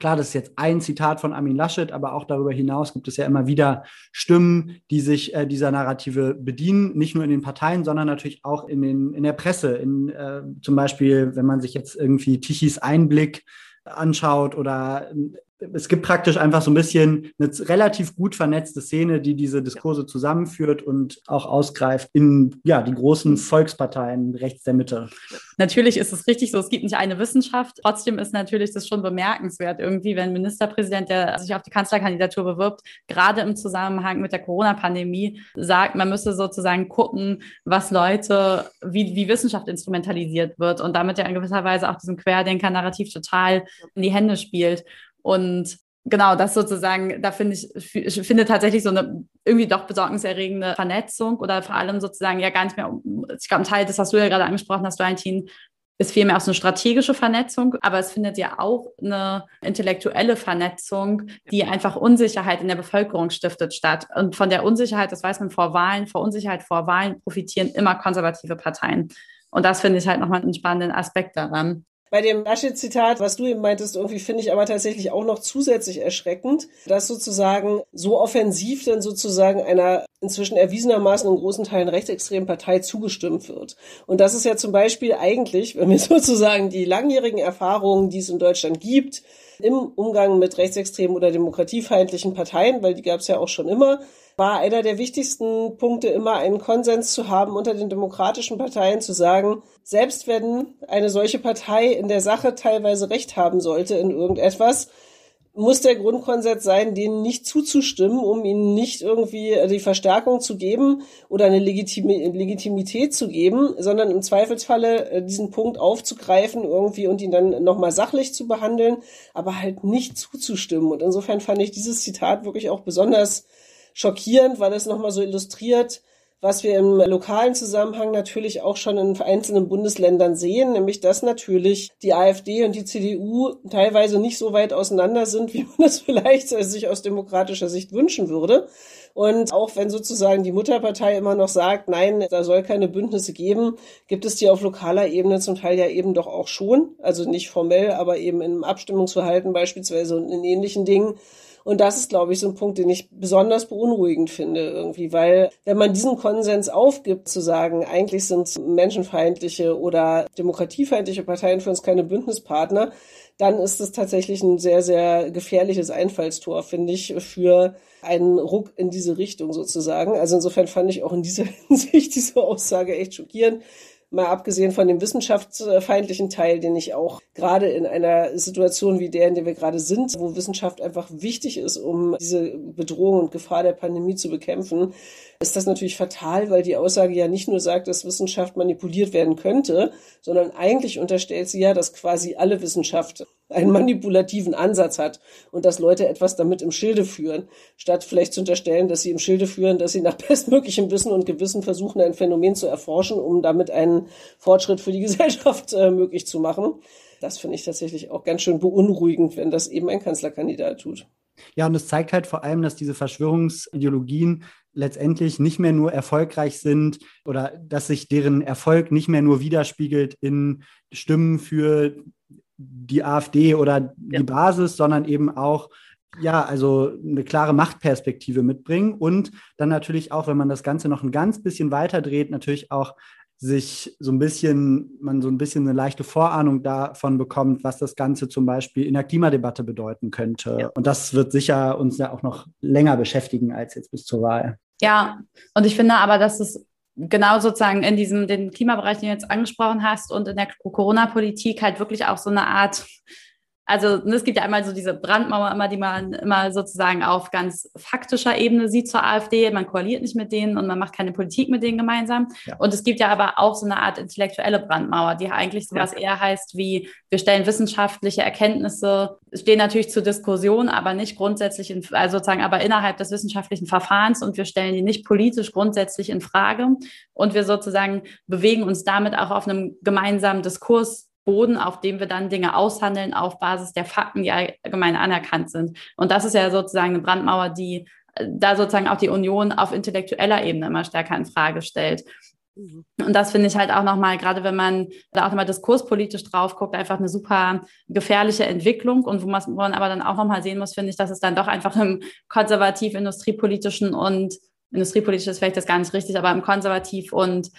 Klar, das ist jetzt ein Zitat von Armin Laschet, aber auch darüber hinaus gibt es ja immer wieder Stimmen, die sich äh, dieser Narrative bedienen, nicht nur in den Parteien, sondern natürlich auch in, den, in der Presse. In, äh, zum Beispiel, wenn man sich jetzt irgendwie Tichys Einblick anschaut oder es gibt praktisch einfach so ein bisschen eine relativ gut vernetzte Szene, die diese Diskurse zusammenführt und auch ausgreift in ja, die großen Volksparteien rechts der Mitte. Natürlich ist es richtig so, es gibt nicht eine Wissenschaft. Trotzdem ist natürlich das schon bemerkenswert, irgendwie, wenn ein Ministerpräsident, der sich auf die Kanzlerkandidatur bewirbt, gerade im Zusammenhang mit der Corona-Pandemie sagt, man müsse sozusagen gucken, was Leute, wie, wie Wissenschaft instrumentalisiert wird und damit ja in gewisser Weise auch diesem Querdenker-Narrativ total in die Hände spielt. Und genau, das sozusagen, da finde ich, ich finde tatsächlich so eine irgendwie doch besorgniserregende Vernetzung oder vor allem sozusagen ja gar nicht mehr, ich glaube, ein Teil, das hast du ja gerade angesprochen hast, Valentin, ist vielmehr auch so eine strategische Vernetzung, aber es findet ja auch eine intellektuelle Vernetzung, die einfach Unsicherheit in der Bevölkerung stiftet statt. Und von der Unsicherheit, das weiß man vor Wahlen, vor Unsicherheit vor Wahlen profitieren immer konservative Parteien. Und das finde ich halt nochmal einen spannenden Aspekt daran. Bei dem Laschet-Zitat, was du eben meintest, irgendwie finde ich aber tatsächlich auch noch zusätzlich erschreckend, dass sozusagen so offensiv dann sozusagen einer inzwischen erwiesenermaßen in großen Teilen rechtsextremen Partei zugestimmt wird. Und das ist ja zum Beispiel eigentlich, wenn wir sozusagen die langjährigen Erfahrungen, die es in Deutschland gibt, im Umgang mit rechtsextremen oder demokratiefeindlichen Parteien, weil die gab es ja auch schon immer, war einer der wichtigsten Punkte immer einen Konsens zu haben unter den demokratischen Parteien zu sagen, selbst wenn eine solche Partei in der Sache teilweise Recht haben sollte in irgendetwas, muss der Grundkonsens sein, denen nicht zuzustimmen, um ihnen nicht irgendwie die Verstärkung zu geben oder eine Legitim Legitimität zu geben, sondern im Zweifelsfalle äh, diesen Punkt aufzugreifen irgendwie und ihn dann nochmal sachlich zu behandeln, aber halt nicht zuzustimmen. Und insofern fand ich dieses Zitat wirklich auch besonders schockierend, weil es nochmal so illustriert, was wir im lokalen Zusammenhang natürlich auch schon in einzelnen Bundesländern sehen, nämlich dass natürlich die AfD und die CDU teilweise nicht so weit auseinander sind, wie man das vielleicht sich aus demokratischer Sicht wünschen würde. Und auch wenn sozusagen die Mutterpartei immer noch sagt, nein, da soll keine Bündnisse geben, gibt es die auf lokaler Ebene zum Teil ja eben doch auch schon. Also nicht formell, aber eben im Abstimmungsverhalten beispielsweise und in ähnlichen Dingen. Und das ist, glaube ich, so ein Punkt, den ich besonders beunruhigend finde irgendwie, weil wenn man diesen Konsens aufgibt, zu sagen, eigentlich sind menschenfeindliche oder demokratiefeindliche Parteien für uns keine Bündnispartner, dann ist es tatsächlich ein sehr, sehr gefährliches Einfallstor, finde ich, für einen Ruck in diese Richtung sozusagen. Also insofern fand ich auch in dieser Hinsicht diese Aussage echt schockierend mal abgesehen von dem wissenschaftsfeindlichen Teil, den ich auch gerade in einer Situation wie der, in der wir gerade sind, wo Wissenschaft einfach wichtig ist, um diese Bedrohung und Gefahr der Pandemie zu bekämpfen, ist das natürlich fatal, weil die Aussage ja nicht nur sagt, dass Wissenschaft manipuliert werden könnte, sondern eigentlich unterstellt sie ja, dass quasi alle Wissenschaft einen manipulativen Ansatz hat und dass Leute etwas damit im Schilde führen, statt vielleicht zu unterstellen, dass sie im Schilde führen, dass sie nach bestmöglichem Wissen und Gewissen versuchen, ein Phänomen zu erforschen, um damit einen Fortschritt für die Gesellschaft äh, möglich zu machen. Das finde ich tatsächlich auch ganz schön beunruhigend, wenn das eben ein Kanzlerkandidat tut. Ja, und es zeigt halt vor allem, dass diese Verschwörungsideologien letztendlich nicht mehr nur erfolgreich sind oder dass sich deren Erfolg nicht mehr nur widerspiegelt in Stimmen für die AfD oder ja. die Basis, sondern eben auch ja, also eine klare Machtperspektive mitbringen und dann natürlich auch, wenn man das Ganze noch ein ganz bisschen weiter dreht, natürlich auch sich so ein bisschen, man so ein bisschen eine leichte Vorahnung davon bekommt, was das Ganze zum Beispiel in der Klimadebatte bedeuten könnte. Ja. Und das wird sicher uns ja auch noch länger beschäftigen als jetzt bis zur Wahl. Ja, und ich finde aber, dass es genau sozusagen in diesem den Klimabereich, den du jetzt angesprochen hast und in der Corona-Politik halt wirklich auch so eine Art also ne, es gibt ja einmal so diese Brandmauer immer, die man immer sozusagen auf ganz faktischer Ebene sieht zur AfD. Man koaliert nicht mit denen und man macht keine Politik mit denen gemeinsam. Ja. Und es gibt ja aber auch so eine Art intellektuelle Brandmauer, die eigentlich sowas ja. eher heißt wie, wir stellen wissenschaftliche Erkenntnisse, stehen natürlich zur Diskussion, aber nicht grundsätzlich, in, also sozusagen aber innerhalb des wissenschaftlichen Verfahrens und wir stellen die nicht politisch grundsätzlich in Frage. Und wir sozusagen bewegen uns damit auch auf einem gemeinsamen Diskurs Boden, auf dem wir dann Dinge aushandeln auf Basis der Fakten, die allgemein anerkannt sind. Und das ist ja sozusagen eine Brandmauer, die äh, da sozusagen auch die Union auf intellektueller Ebene immer stärker in Frage stellt. Mhm. Und das finde ich halt auch nochmal, gerade wenn man da auch nochmal diskurspolitisch drauf guckt, einfach eine super gefährliche Entwicklung. Und wo man, wo man aber dann auch nochmal sehen muss, finde ich, dass es dann doch einfach im konservativ-industriepolitischen und industriepolitisch ist vielleicht das gar nicht richtig, aber im konservativ und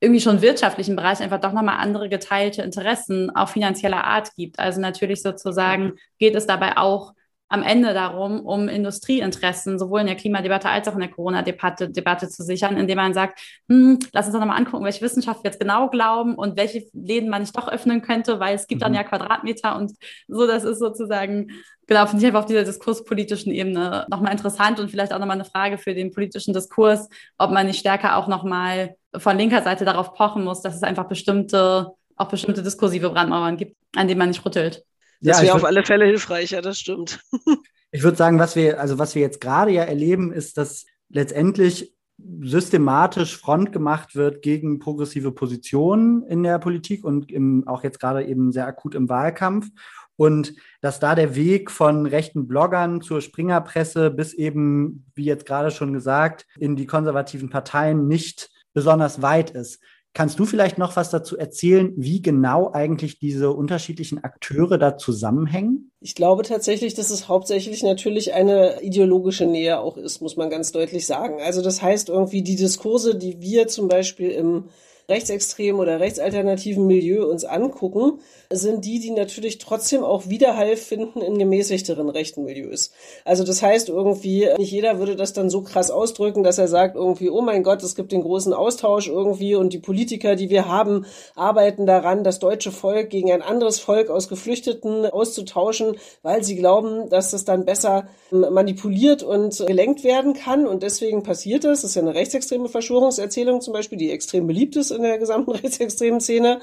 irgendwie schon wirtschaftlichen Bereich einfach doch nochmal andere geteilte Interessen auch finanzieller Art gibt. Also natürlich sozusagen geht es dabei auch am Ende darum, um Industrieinteressen sowohl in der Klimadebatte als auch in der Corona-Debatte Debatte zu sichern, indem man sagt, hm, lass uns doch nochmal angucken, welche Wissenschaft wir jetzt genau glauben und welche Läden man nicht doch öffnen könnte, weil es gibt mhm. dann ja Quadratmeter und so, das ist sozusagen, genau, finde ich einfach auf dieser diskurspolitischen Ebene nochmal interessant und vielleicht auch nochmal eine Frage für den politischen Diskurs, ob man nicht stärker auch nochmal von linker Seite darauf pochen muss, dass es einfach bestimmte, auch bestimmte diskursive Brandmauern gibt, an denen man nicht rüttelt. Das wäre auf alle Fälle hilfreicher, das stimmt. ich würde sagen, was wir, also was wir jetzt gerade ja erleben, ist, dass letztendlich systematisch Front gemacht wird gegen progressive Positionen in der Politik und im, auch jetzt gerade eben sehr akut im Wahlkampf. Und dass da der Weg von rechten Bloggern zur Springerpresse bis eben, wie jetzt gerade schon gesagt, in die konservativen Parteien nicht besonders weit ist. Kannst du vielleicht noch was dazu erzählen, wie genau eigentlich diese unterschiedlichen Akteure da zusammenhängen? Ich glaube tatsächlich, dass es hauptsächlich natürlich eine ideologische Nähe auch ist, muss man ganz deutlich sagen. Also das heißt irgendwie die Diskurse, die wir zum Beispiel im rechtsextremen oder rechtsalternativen Milieu uns angucken, sind die, die natürlich trotzdem auch Widerhall finden in gemäßigteren rechten Milieus. Also das heißt irgendwie, nicht jeder würde das dann so krass ausdrücken, dass er sagt irgendwie, oh mein Gott, es gibt den großen Austausch irgendwie und die Politiker, die wir haben, arbeiten daran, das deutsche Volk gegen ein anderes Volk aus Geflüchteten auszutauschen, weil sie glauben, dass das dann besser manipuliert und gelenkt werden kann und deswegen passiert das. Das ist ja eine rechtsextreme Verschwörungserzählung zum Beispiel, die extrem beliebt ist in der gesamten rechtsextremen Szene.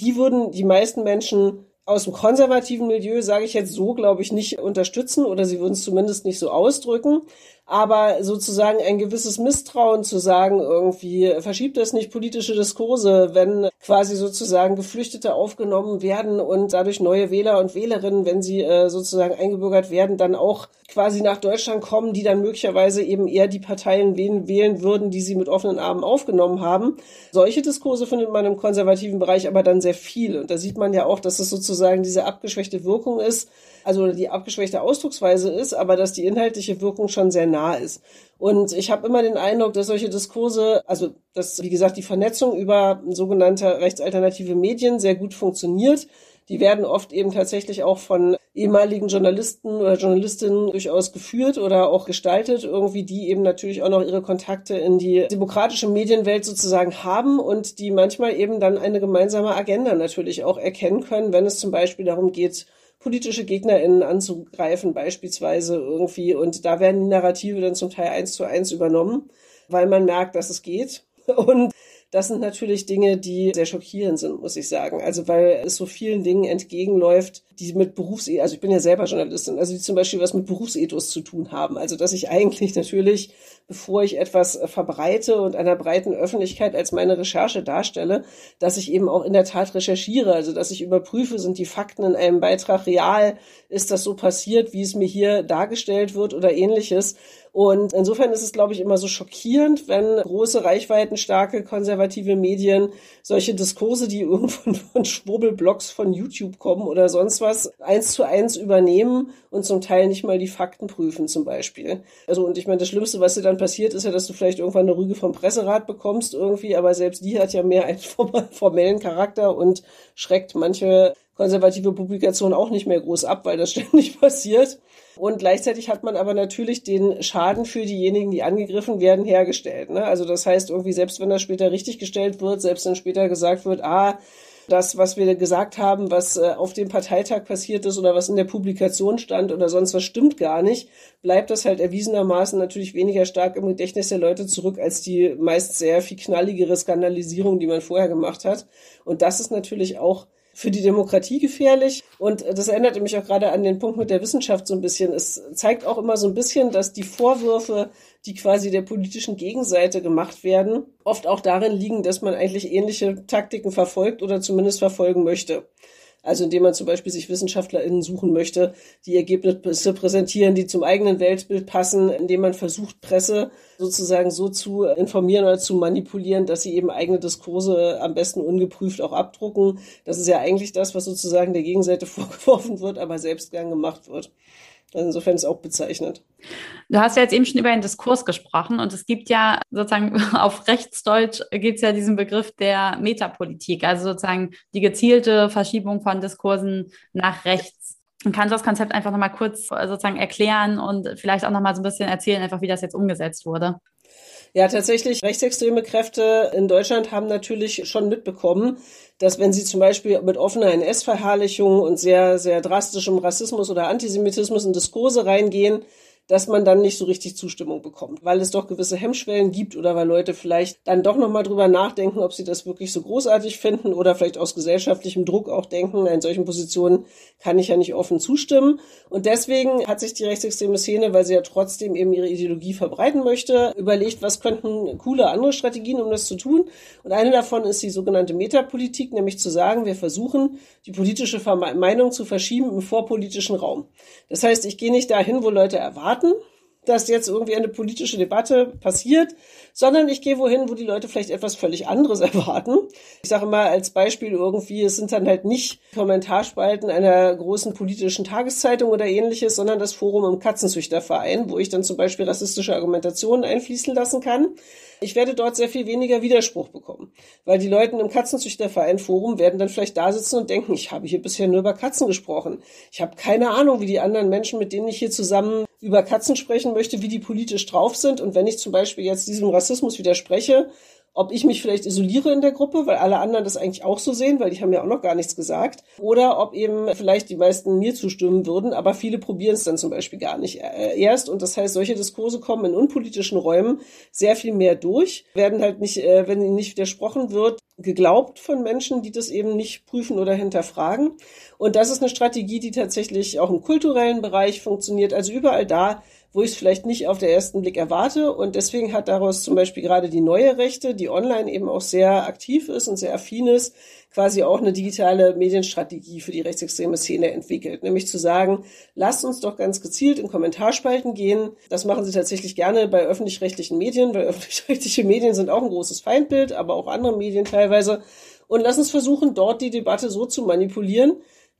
Die würden die meisten Menschen aus dem konservativen Milieu, sage ich jetzt so, glaube ich, nicht unterstützen oder sie würden es zumindest nicht so ausdrücken aber sozusagen ein gewisses Misstrauen zu sagen, irgendwie verschiebt das nicht politische Diskurse, wenn quasi sozusagen Geflüchtete aufgenommen werden und dadurch neue Wähler und Wählerinnen, wenn sie äh, sozusagen eingebürgert werden, dann auch quasi nach Deutschland kommen, die dann möglicherweise eben eher die Parteien wählen, wählen würden, die sie mit offenen Armen aufgenommen haben. Solche Diskurse findet man im konservativen Bereich aber dann sehr viel. Und da sieht man ja auch, dass es sozusagen diese abgeschwächte Wirkung ist, also die abgeschwächte Ausdrucksweise ist, aber dass die inhaltliche Wirkung schon sehr nah ist. Und ich habe immer den Eindruck, dass solche Diskurse, also dass, wie gesagt, die Vernetzung über sogenannte rechtsalternative Medien sehr gut funktioniert. Die werden oft eben tatsächlich auch von ehemaligen Journalisten oder Journalistinnen durchaus geführt oder auch gestaltet, irgendwie die eben natürlich auch noch ihre Kontakte in die demokratische Medienwelt sozusagen haben und die manchmal eben dann eine gemeinsame Agenda natürlich auch erkennen können, wenn es zum Beispiel darum geht, politische GegnerInnen anzugreifen, beispielsweise irgendwie. Und da werden die Narrative dann zum Teil eins zu eins übernommen, weil man merkt, dass es geht. Und das sind natürlich Dinge, die sehr schockierend sind, muss ich sagen. Also weil es so vielen Dingen entgegenläuft, die mit Berufs, also ich bin ja selber Journalistin, also die zum Beispiel was mit Berufsethos zu tun haben. Also dass ich eigentlich natürlich, bevor ich etwas verbreite und einer breiten Öffentlichkeit als meine Recherche darstelle, dass ich eben auch in der Tat recherchiere, also dass ich überprüfe, sind die Fakten in einem Beitrag real, ist das so passiert, wie es mir hier dargestellt wird oder ähnliches. Und insofern ist es, glaube ich, immer so schockierend, wenn große, reichweitenstarke, konservative Medien solche Diskurse, die irgendwann von Schwurbelblogs von YouTube kommen oder sonst was, eins zu eins übernehmen und zum Teil nicht mal die Fakten prüfen zum Beispiel. Also und ich meine, das Schlimmste, was dir dann passiert, ist ja, dass du vielleicht irgendwann eine Rüge vom Presserat bekommst irgendwie, aber selbst die hat ja mehr einen formellen Charakter und schreckt manche konservative Publikationen auch nicht mehr groß ab, weil das ständig passiert. Und gleichzeitig hat man aber natürlich den Schaden für diejenigen, die angegriffen werden, hergestellt. Ne? Also das heißt irgendwie, selbst wenn das später richtig gestellt wird, selbst wenn später gesagt wird, ah, das, was wir gesagt haben, was äh, auf dem Parteitag passiert ist oder was in der Publikation stand oder sonst was stimmt gar nicht, bleibt das halt erwiesenermaßen natürlich weniger stark im Gedächtnis der Leute zurück als die meist sehr viel knalligere Skandalisierung, die man vorher gemacht hat. Und das ist natürlich auch für die Demokratie gefährlich. Und das erinnerte mich auch gerade an den Punkt mit der Wissenschaft so ein bisschen. Es zeigt auch immer so ein bisschen, dass die Vorwürfe, die quasi der politischen Gegenseite gemacht werden, oft auch darin liegen, dass man eigentlich ähnliche Taktiken verfolgt oder zumindest verfolgen möchte. Also indem man zum Beispiel sich WissenschaftlerInnen suchen möchte, die Ergebnisse präsentieren, die zum eigenen Weltbild passen, indem man versucht, Presse sozusagen so zu informieren oder zu manipulieren, dass sie eben eigene Diskurse am besten ungeprüft auch abdrucken. Das ist ja eigentlich das, was sozusagen der Gegenseite vorgeworfen wird, aber selbst gern gemacht wird. Also insofern ist auch bezeichnet. Du hast ja jetzt eben schon über den Diskurs gesprochen und es gibt ja sozusagen auf Rechtsdeutsch gibt es ja diesen Begriff der Metapolitik, also sozusagen die gezielte Verschiebung von Diskursen nach rechts. Kannst du das Konzept einfach nochmal kurz sozusagen erklären und vielleicht auch nochmal so ein bisschen erzählen, einfach wie das jetzt umgesetzt wurde? Ja, tatsächlich, rechtsextreme Kräfte in Deutschland haben natürlich schon mitbekommen, dass wenn sie zum Beispiel mit offener NS-Verherrlichung und sehr, sehr drastischem Rassismus oder Antisemitismus in Diskurse reingehen, dass man dann nicht so richtig Zustimmung bekommt, weil es doch gewisse Hemmschwellen gibt oder weil Leute vielleicht dann doch nochmal drüber nachdenken, ob sie das wirklich so großartig finden oder vielleicht aus gesellschaftlichem Druck auch denken, in solchen Positionen kann ich ja nicht offen zustimmen. Und deswegen hat sich die rechtsextreme Szene, weil sie ja trotzdem eben ihre Ideologie verbreiten möchte, überlegt, was könnten coole andere Strategien, um das zu tun. Und eine davon ist die sogenannte Metapolitik, nämlich zu sagen, wir versuchen, die politische Meinung zu verschieben im vorpolitischen Raum. Das heißt, ich gehe nicht dahin, wo Leute erwarten, dass jetzt irgendwie eine politische Debatte passiert, sondern ich gehe wohin, wo die Leute vielleicht etwas völlig anderes erwarten. Ich sage mal als Beispiel irgendwie, es sind dann halt nicht Kommentarspalten einer großen politischen Tageszeitung oder ähnliches, sondern das Forum im Katzenzüchterverein, wo ich dann zum Beispiel rassistische Argumentationen einfließen lassen kann. Ich werde dort sehr viel weniger Widerspruch bekommen, weil die Leute im Katzenzüchterverein Forum werden dann vielleicht da sitzen und denken, ich habe hier bisher nur über Katzen gesprochen. Ich habe keine Ahnung, wie die anderen Menschen, mit denen ich hier zusammen über Katzen sprechen möchte, wie die politisch drauf sind. Und wenn ich zum Beispiel jetzt diesem Rassismus widerspreche, ob ich mich vielleicht isoliere in der Gruppe, weil alle anderen das eigentlich auch so sehen, weil die haben ja auch noch gar nichts gesagt, oder ob eben vielleicht die meisten mir zustimmen würden, aber viele probieren es dann zum Beispiel gar nicht äh, erst. Und das heißt, solche Diskurse kommen in unpolitischen Räumen sehr viel mehr durch, werden halt nicht, äh, wenn ihnen nicht widersprochen wird, geglaubt von Menschen, die das eben nicht prüfen oder hinterfragen. Und das ist eine Strategie, die tatsächlich auch im kulturellen Bereich funktioniert. Also überall da, wo ich es vielleicht nicht auf den ersten Blick erwarte. Und deswegen hat daraus zum Beispiel gerade die neue Rechte, die online eben auch sehr aktiv ist und sehr affin ist, quasi auch eine digitale Medienstrategie für die rechtsextreme Szene entwickelt. Nämlich zu sagen, lasst uns doch ganz gezielt in Kommentarspalten gehen. Das machen sie tatsächlich gerne bei öffentlich-rechtlichen Medien, weil öffentlich-rechtliche Medien sind auch ein großes Feindbild, aber auch andere Medien teilweise. Und lass uns versuchen, dort die Debatte so zu manipulieren,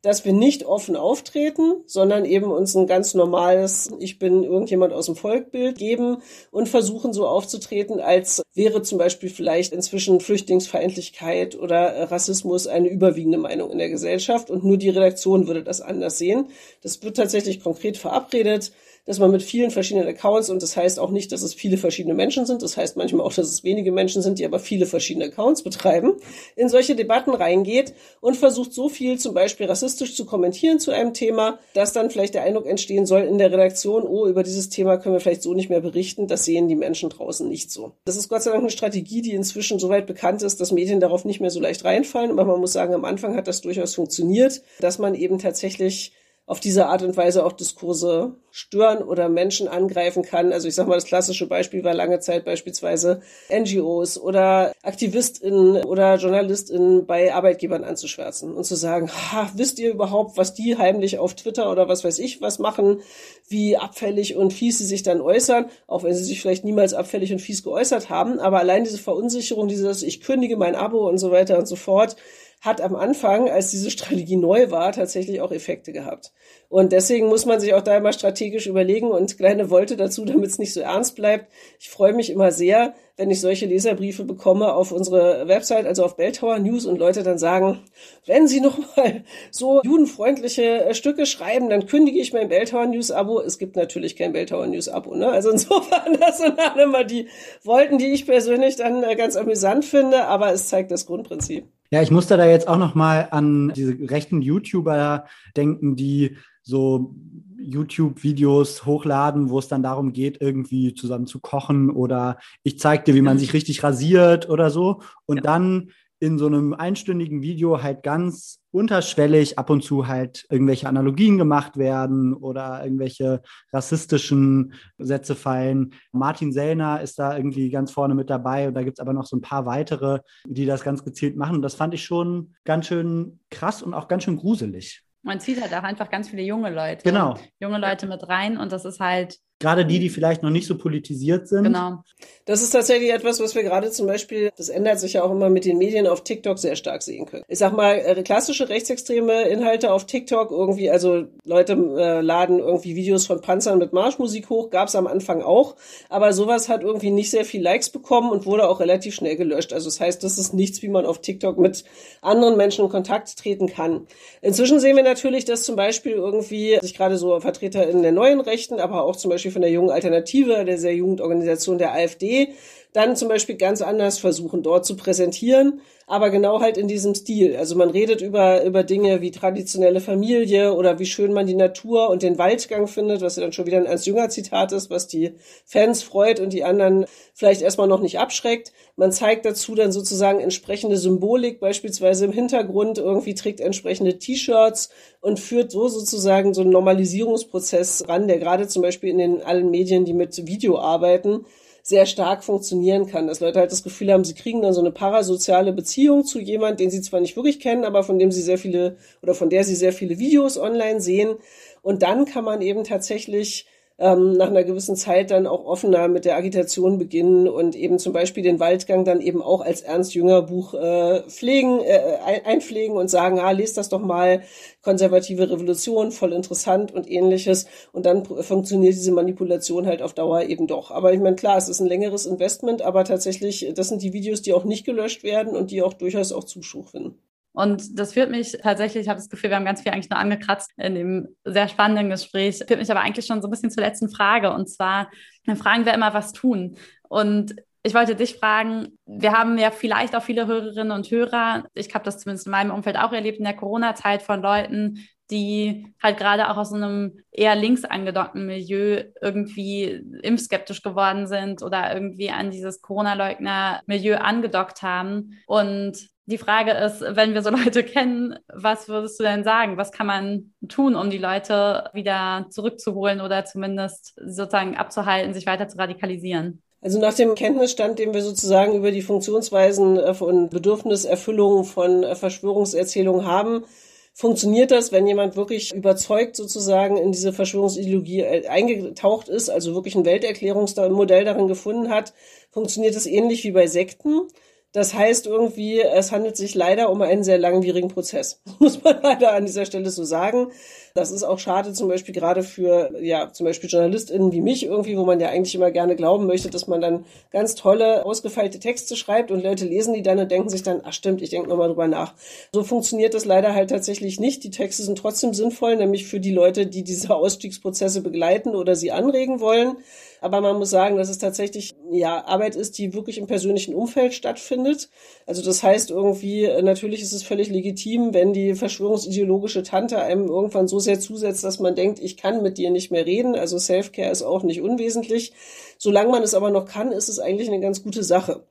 dass wir nicht offen auftreten, sondern eben uns ein ganz normales, ich bin irgendjemand aus dem Volkbild geben und versuchen so aufzutreten, als wäre zum Beispiel vielleicht inzwischen Flüchtlingsfeindlichkeit oder Rassismus eine überwiegende Meinung in der Gesellschaft und nur die Redaktion würde das anders sehen. Das wird tatsächlich konkret verabredet dass man mit vielen verschiedenen Accounts, und das heißt auch nicht, dass es viele verschiedene Menschen sind, das heißt manchmal auch, dass es wenige Menschen sind, die aber viele verschiedene Accounts betreiben, in solche Debatten reingeht und versucht so viel zum Beispiel rassistisch zu kommentieren zu einem Thema, dass dann vielleicht der Eindruck entstehen soll in der Redaktion, oh, über dieses Thema können wir vielleicht so nicht mehr berichten, das sehen die Menschen draußen nicht so. Das ist Gott sei Dank eine Strategie, die inzwischen soweit bekannt ist, dass Medien darauf nicht mehr so leicht reinfallen, aber man muss sagen, am Anfang hat das durchaus funktioniert, dass man eben tatsächlich auf diese Art und Weise auch Diskurse stören oder Menschen angreifen kann. Also ich sage mal, das klassische Beispiel war lange Zeit beispielsweise NGOs oder AktivistInnen oder JournalistInnen bei Arbeitgebern anzuschwärzen und zu sagen, ha, wisst ihr überhaupt, was die heimlich auf Twitter oder was weiß ich was machen, wie abfällig und fies sie sich dann äußern, auch wenn sie sich vielleicht niemals abfällig und fies geäußert haben. Aber allein diese Verunsicherung, dieses ich kündige mein Abo und so weiter und so fort, hat am Anfang, als diese Strategie neu war, tatsächlich auch Effekte gehabt. Und deswegen muss man sich auch da immer strategisch überlegen und kleine Wolte dazu, damit es nicht so ernst bleibt. Ich freue mich immer sehr, wenn ich solche Leserbriefe bekomme auf unsere Website, also auf Belltower News und Leute dann sagen, wenn Sie noch mal so judenfreundliche äh, Stücke schreiben, dann kündige ich mein Belltower News Abo. Es gibt natürlich kein Belltower News Abo, ne? Also insofern, das sind dann immer die Wolten, die ich persönlich dann äh, ganz amüsant finde, aber es zeigt das Grundprinzip. Ja, ich musste da jetzt auch noch mal an diese rechten YouTuber denken, die so YouTube-Videos hochladen, wo es dann darum geht, irgendwie zusammen zu kochen oder ich zeig dir, wie man sich richtig rasiert oder so. Und ja. dann in so einem einstündigen Video halt ganz unterschwellig ab und zu halt irgendwelche Analogien gemacht werden oder irgendwelche rassistischen Sätze fallen. Martin Sellner ist da irgendwie ganz vorne mit dabei und da gibt es aber noch so ein paar weitere, die das ganz gezielt machen. Und das fand ich schon ganz schön krass und auch ganz schön gruselig. Man zieht halt auch einfach ganz viele junge Leute. Genau. Junge Leute mit rein und das ist halt Gerade die, die vielleicht noch nicht so politisiert sind. Genau. Das ist tatsächlich etwas, was wir gerade zum Beispiel, das ändert sich ja auch immer mit den Medien auf TikTok sehr stark sehen können. Ich sag mal, äh, klassische rechtsextreme Inhalte auf TikTok irgendwie, also Leute äh, laden irgendwie Videos von Panzern mit Marschmusik hoch, gab es am Anfang auch, aber sowas hat irgendwie nicht sehr viel Likes bekommen und wurde auch relativ schnell gelöscht. Also das heißt, das ist nichts, wie man auf TikTok mit anderen Menschen in Kontakt treten kann. Inzwischen sehen wir natürlich, dass zum Beispiel irgendwie sich gerade so Vertreter in der neuen Rechten, aber auch zum Beispiel von der jungen Alternative, der sehr Jugendorganisation der AfD, dann zum Beispiel ganz anders versuchen, dort zu präsentieren, aber genau halt in diesem Stil. Also man redet über, über Dinge wie traditionelle Familie oder wie schön man die Natur und den Waldgang findet, was ja dann schon wieder ein als jünger Zitat ist, was die Fans freut und die anderen vielleicht erstmal noch nicht abschreckt. Man zeigt dazu dann sozusagen entsprechende Symbolik, beispielsweise im Hintergrund irgendwie trägt entsprechende T-Shirts und führt so sozusagen so einen Normalisierungsprozess ran, der gerade zum Beispiel in den allen Medien, die mit Video arbeiten, sehr stark funktionieren kann. Dass Leute halt das Gefühl haben, sie kriegen dann so eine parasoziale Beziehung zu jemand, den sie zwar nicht wirklich kennen, aber von dem sie sehr viele oder von der sie sehr viele Videos online sehen. Und dann kann man eben tatsächlich ähm, nach einer gewissen Zeit dann auch offener mit der Agitation beginnen und eben zum Beispiel den Waldgang dann eben auch als Ernst Jünger Buch äh, pflegen, äh, einpflegen und sagen, ah, lest das doch mal, konservative Revolution, voll interessant und ähnliches. Und dann funktioniert diese Manipulation halt auf Dauer eben doch. Aber ich meine, klar, es ist ein längeres Investment, aber tatsächlich, das sind die Videos, die auch nicht gelöscht werden und die auch durchaus auch Zuschauer finden. Und das führt mich tatsächlich, ich habe das Gefühl, wir haben ganz viel eigentlich nur angekratzt in dem sehr spannenden Gespräch, führt mich aber eigentlich schon so ein bisschen zur letzten Frage. Und zwar dann fragen wir immer, was tun. Und ich wollte dich fragen, wir haben ja vielleicht auch viele Hörerinnen und Hörer, ich habe das zumindest in meinem Umfeld auch erlebt in der Corona-Zeit von Leuten, die halt gerade auch aus einem eher links angedockten Milieu irgendwie impfskeptisch geworden sind oder irgendwie an dieses Corona-Leugner-Milieu angedockt haben. Und die Frage ist, wenn wir so Leute kennen, was würdest du denn sagen? Was kann man tun, um die Leute wieder zurückzuholen oder zumindest sozusagen abzuhalten, sich weiter zu radikalisieren? Also nach dem Kenntnisstand, den wir sozusagen über die Funktionsweisen äh, und Bedürfniserfüllung von äh, Verschwörungserzählungen haben, funktioniert das, wenn jemand wirklich überzeugt sozusagen in diese Verschwörungsideologie äh, eingetaucht ist, also wirklich ein Welterklärungsmodell darin gefunden hat, funktioniert es ähnlich wie bei Sekten. Das heißt irgendwie, es handelt sich leider um einen sehr langwierigen Prozess. Muss man leider an dieser Stelle so sagen. Das ist auch schade zum Beispiel gerade für, ja, zum Beispiel JournalistInnen wie mich irgendwie, wo man ja eigentlich immer gerne glauben möchte, dass man dann ganz tolle, ausgefeilte Texte schreibt und Leute lesen die dann und denken sich dann, ach stimmt, ich denke nochmal drüber nach. So funktioniert das leider halt tatsächlich nicht. Die Texte sind trotzdem sinnvoll, nämlich für die Leute, die diese Ausstiegsprozesse begleiten oder sie anregen wollen. Aber man muss sagen, dass es tatsächlich ja Arbeit ist, die wirklich im persönlichen Umfeld stattfindet. Also das heißt irgendwie, natürlich ist es völlig legitim, wenn die verschwörungsideologische Tante einem irgendwann so sehr zusetzt, dass man denkt, ich kann mit dir nicht mehr reden. Also Self-Care ist auch nicht unwesentlich. Solange man es aber noch kann, ist es eigentlich eine ganz gute Sache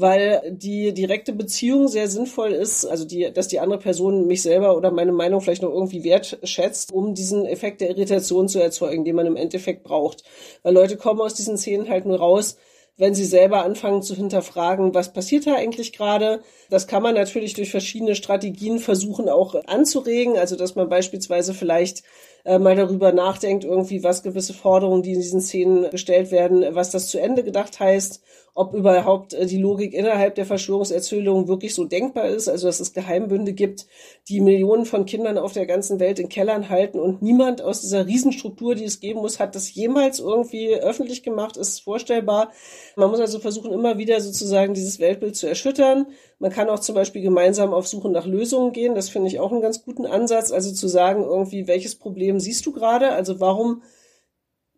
weil die direkte Beziehung sehr sinnvoll ist, also die, dass die andere Person mich selber oder meine Meinung vielleicht noch irgendwie wertschätzt, um diesen Effekt der Irritation zu erzeugen, den man im Endeffekt braucht. Weil Leute kommen aus diesen Szenen halt nur raus, wenn sie selber anfangen zu hinterfragen, was passiert da eigentlich gerade. Das kann man natürlich durch verschiedene Strategien versuchen auch anzuregen, also dass man beispielsweise vielleicht äh, mal darüber nachdenkt, irgendwie, was gewisse Forderungen, die in diesen Szenen gestellt werden, was das zu Ende gedacht heißt ob überhaupt äh, die Logik innerhalb der Verschwörungserzählung wirklich so denkbar ist, also dass es Geheimbünde gibt, die Millionen von Kindern auf der ganzen Welt in Kellern halten und niemand aus dieser Riesenstruktur, die es geben muss, hat das jemals irgendwie öffentlich gemacht, ist vorstellbar. Man muss also versuchen, immer wieder sozusagen dieses Weltbild zu erschüttern. Man kann auch zum Beispiel gemeinsam auf Suche nach Lösungen gehen. Das finde ich auch einen ganz guten Ansatz. Also zu sagen, irgendwie, welches Problem siehst du gerade? Also warum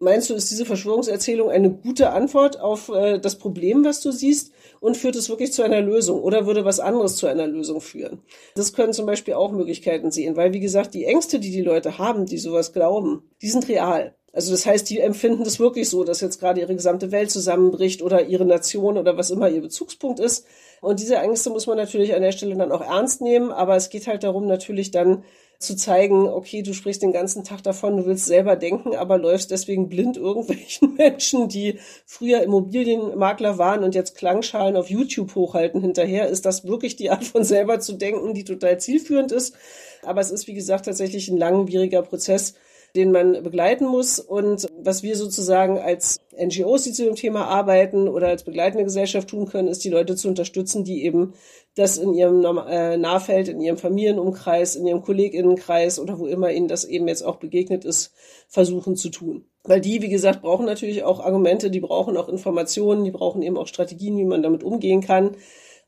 Meinst du, ist diese Verschwörungserzählung eine gute Antwort auf äh, das Problem, was du siehst? Und führt es wirklich zu einer Lösung? Oder würde was anderes zu einer Lösung führen? Das können zum Beispiel auch Möglichkeiten sehen, weil, wie gesagt, die Ängste, die die Leute haben, die sowas glauben, die sind real. Also das heißt, die empfinden das wirklich so, dass jetzt gerade ihre gesamte Welt zusammenbricht oder ihre Nation oder was immer ihr Bezugspunkt ist. Und diese Ängste muss man natürlich an der Stelle dann auch ernst nehmen, aber es geht halt darum, natürlich dann zu zeigen, okay, du sprichst den ganzen Tag davon, du willst selber denken, aber läufst deswegen blind irgendwelchen Menschen, die früher Immobilienmakler waren und jetzt Klangschalen auf YouTube hochhalten hinterher. Ist das wirklich die Art von selber zu denken, die total zielführend ist? Aber es ist, wie gesagt, tatsächlich ein langwieriger Prozess, den man begleiten muss. Und was wir sozusagen als NGOs, die zu dem Thema arbeiten oder als begleitende Gesellschaft tun können, ist die Leute zu unterstützen, die eben das in ihrem äh, Nahfeld, in ihrem Familienumkreis, in ihrem Kolleginnenkreis oder wo immer ihnen das eben jetzt auch begegnet ist, versuchen zu tun. Weil die, wie gesagt, brauchen natürlich auch Argumente, die brauchen auch Informationen, die brauchen eben auch Strategien, wie man damit umgehen kann.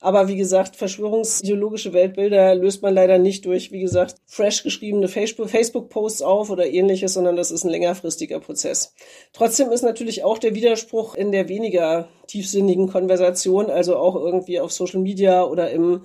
Aber wie gesagt, verschwörungsideologische Weltbilder löst man leider nicht durch, wie gesagt, fresh geschriebene Facebook-Posts auf oder ähnliches, sondern das ist ein längerfristiger Prozess. Trotzdem ist natürlich auch der Widerspruch in der weniger tiefsinnigen Konversation, also auch irgendwie auf Social Media oder im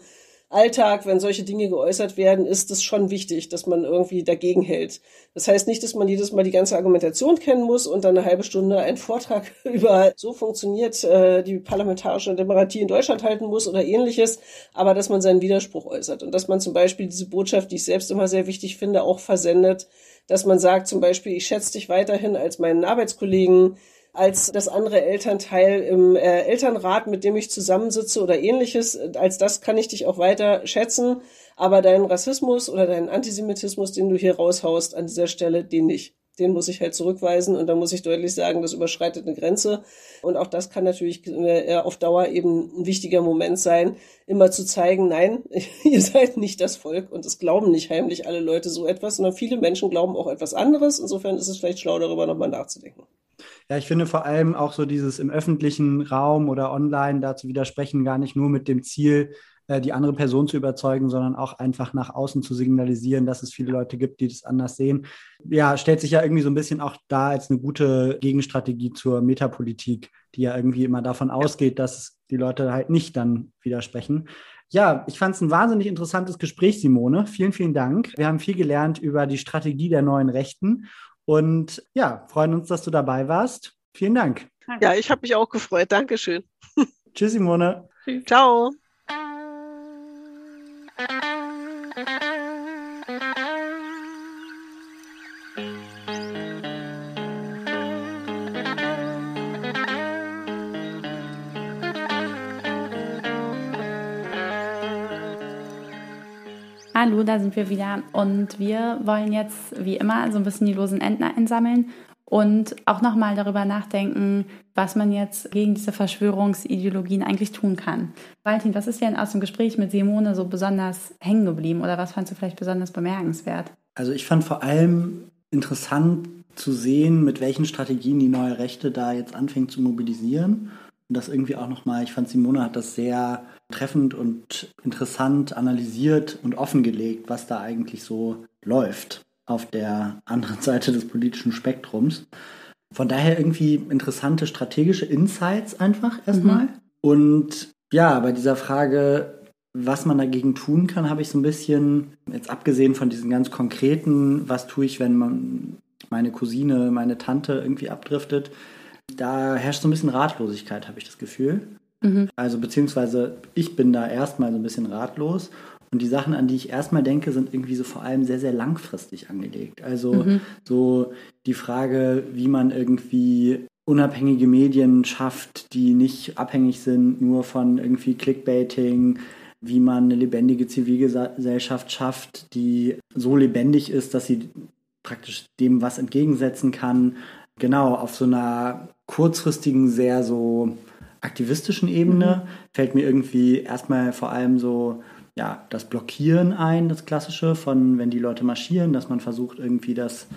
Alltag, wenn solche Dinge geäußert werden, ist es schon wichtig, dass man irgendwie dagegen hält. Das heißt nicht, dass man jedes Mal die ganze Argumentation kennen muss und dann eine halbe Stunde einen Vortrag über so funktioniert äh, die parlamentarische Demokratie in Deutschland halten muss oder ähnliches, aber dass man seinen Widerspruch äußert und dass man zum Beispiel diese Botschaft, die ich selbst immer sehr wichtig finde, auch versendet, dass man sagt zum Beispiel, ich schätze dich weiterhin als meinen Arbeitskollegen, als das andere Elternteil im äh, Elternrat, mit dem ich zusammensitze oder ähnliches. Als das kann ich dich auch weiter schätzen. Aber deinen Rassismus oder deinen Antisemitismus, den du hier raushaust, an dieser Stelle, den nicht. den muss ich halt zurückweisen und da muss ich deutlich sagen, das überschreitet eine Grenze. Und auch das kann natürlich äh, auf Dauer eben ein wichtiger Moment sein, immer zu zeigen, nein, ihr seid nicht das Volk und es glauben nicht heimlich alle Leute so etwas, sondern viele Menschen glauben auch etwas anderes. Insofern ist es vielleicht schlau, darüber nochmal nachzudenken. Ja, ich finde vor allem auch so dieses im öffentlichen Raum oder online da zu widersprechen, gar nicht nur mit dem Ziel, äh, die andere Person zu überzeugen, sondern auch einfach nach außen zu signalisieren, dass es viele Leute gibt, die das anders sehen. Ja, stellt sich ja irgendwie so ein bisschen auch da als eine gute Gegenstrategie zur Metapolitik, die ja irgendwie immer davon ausgeht, dass die Leute halt nicht dann widersprechen. Ja, ich fand es ein wahnsinnig interessantes Gespräch, Simone. Vielen, vielen Dank. Wir haben viel gelernt über die Strategie der neuen Rechten und ja, freuen uns, dass du dabei warst. Vielen Dank. Ja, ich habe mich auch gefreut. Dankeschön. Tschüss, Simone. Ciao. Hallo, da sind wir wieder und wir wollen jetzt wie immer so ein bisschen die losen Enden einsammeln und auch nochmal darüber nachdenken, was man jetzt gegen diese Verschwörungsideologien eigentlich tun kann. Valentin, was ist denn aus dem Gespräch mit Simone so besonders hängen geblieben oder was fandst du vielleicht besonders bemerkenswert? Also ich fand vor allem interessant zu sehen, mit welchen Strategien die neue Rechte da jetzt anfängt zu mobilisieren. Und das irgendwie auch nochmal, ich fand Simone hat das sehr treffend und interessant analysiert und offengelegt, was da eigentlich so läuft auf der anderen Seite des politischen Spektrums. Von daher irgendwie interessante strategische Insights einfach erstmal. Mhm. Und ja, bei dieser Frage, was man dagegen tun kann, habe ich so ein bisschen, jetzt abgesehen von diesen ganz konkreten, was tue ich, wenn man meine Cousine, meine Tante irgendwie abdriftet, da herrscht so ein bisschen Ratlosigkeit, habe ich das Gefühl. Mhm. Also beziehungsweise ich bin da erstmal so ein bisschen ratlos. Und die Sachen, an die ich erstmal denke, sind irgendwie so vor allem sehr, sehr langfristig angelegt. Also mhm. so die Frage, wie man irgendwie unabhängige Medien schafft, die nicht abhängig sind nur von irgendwie Clickbaiting, wie man eine lebendige Zivilgesellschaft schafft, die so lebendig ist, dass sie praktisch dem was entgegensetzen kann. Genau, auf so einer kurzfristigen, sehr so aktivistischen Ebene mhm. fällt mir irgendwie erstmal vor allem so ja, das Blockieren ein, das Klassische von, wenn die Leute marschieren, dass man versucht, irgendwie das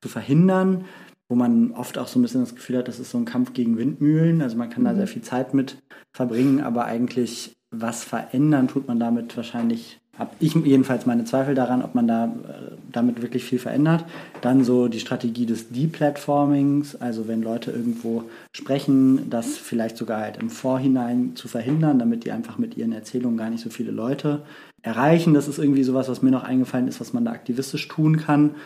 zu verhindern, wo man oft auch so ein bisschen das Gefühl hat, das ist so ein Kampf gegen Windmühlen. Also man kann mhm. da sehr viel Zeit mit verbringen, aber eigentlich was verändern tut man damit wahrscheinlich habe ich jedenfalls meine Zweifel daran, ob man da äh, damit wirklich viel verändert. Dann so die Strategie des Deplatformings, also wenn Leute irgendwo sprechen, das vielleicht sogar halt im Vorhinein zu verhindern, damit die einfach mit ihren Erzählungen gar nicht so viele Leute erreichen. Das ist irgendwie sowas, was mir noch eingefallen ist, was man da aktivistisch tun kann.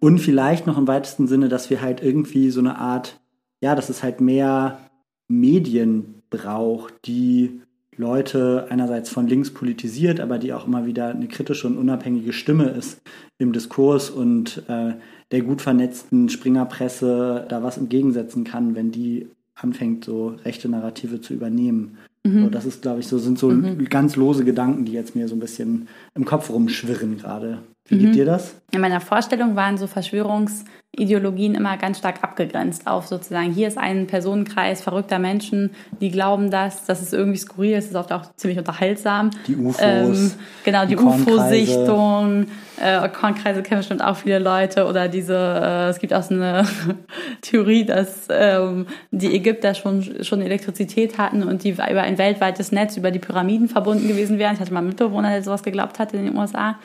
Und vielleicht noch im weitesten Sinne, dass wir halt irgendwie so eine Art, ja, dass es halt mehr Medien braucht, die Leute einerseits von links politisiert, aber die auch immer wieder eine kritische und unabhängige Stimme ist im Diskurs und äh, der gut vernetzten Springerpresse da was entgegensetzen kann, wenn die anfängt, so rechte Narrative zu übernehmen. Mhm. So, das ist, glaube ich, so sind so mhm. ganz lose Gedanken, die jetzt mir so ein bisschen im Kopf rumschwirren gerade. Wie geht mhm. dir das? In meiner Vorstellung waren so Verschwörungsideologien immer ganz stark abgegrenzt auf sozusagen, hier ist ein Personenkreis verrückter Menschen, die glauben das, das ist irgendwie skurril, es ist oft auch ziemlich unterhaltsam. Die UFOs. Ähm, genau, die, die UFO-Sichtung. Äh, Kornkreise kennen bestimmt auch viele Leute oder diese, äh, es gibt auch so eine Theorie, dass ähm, die Ägypter schon, schon Elektrizität hatten und die über ein weltweites Netz über die Pyramiden verbunden gewesen wären. Ich hatte mal einen Mitbewohner, der sowas geglaubt hat in den USA.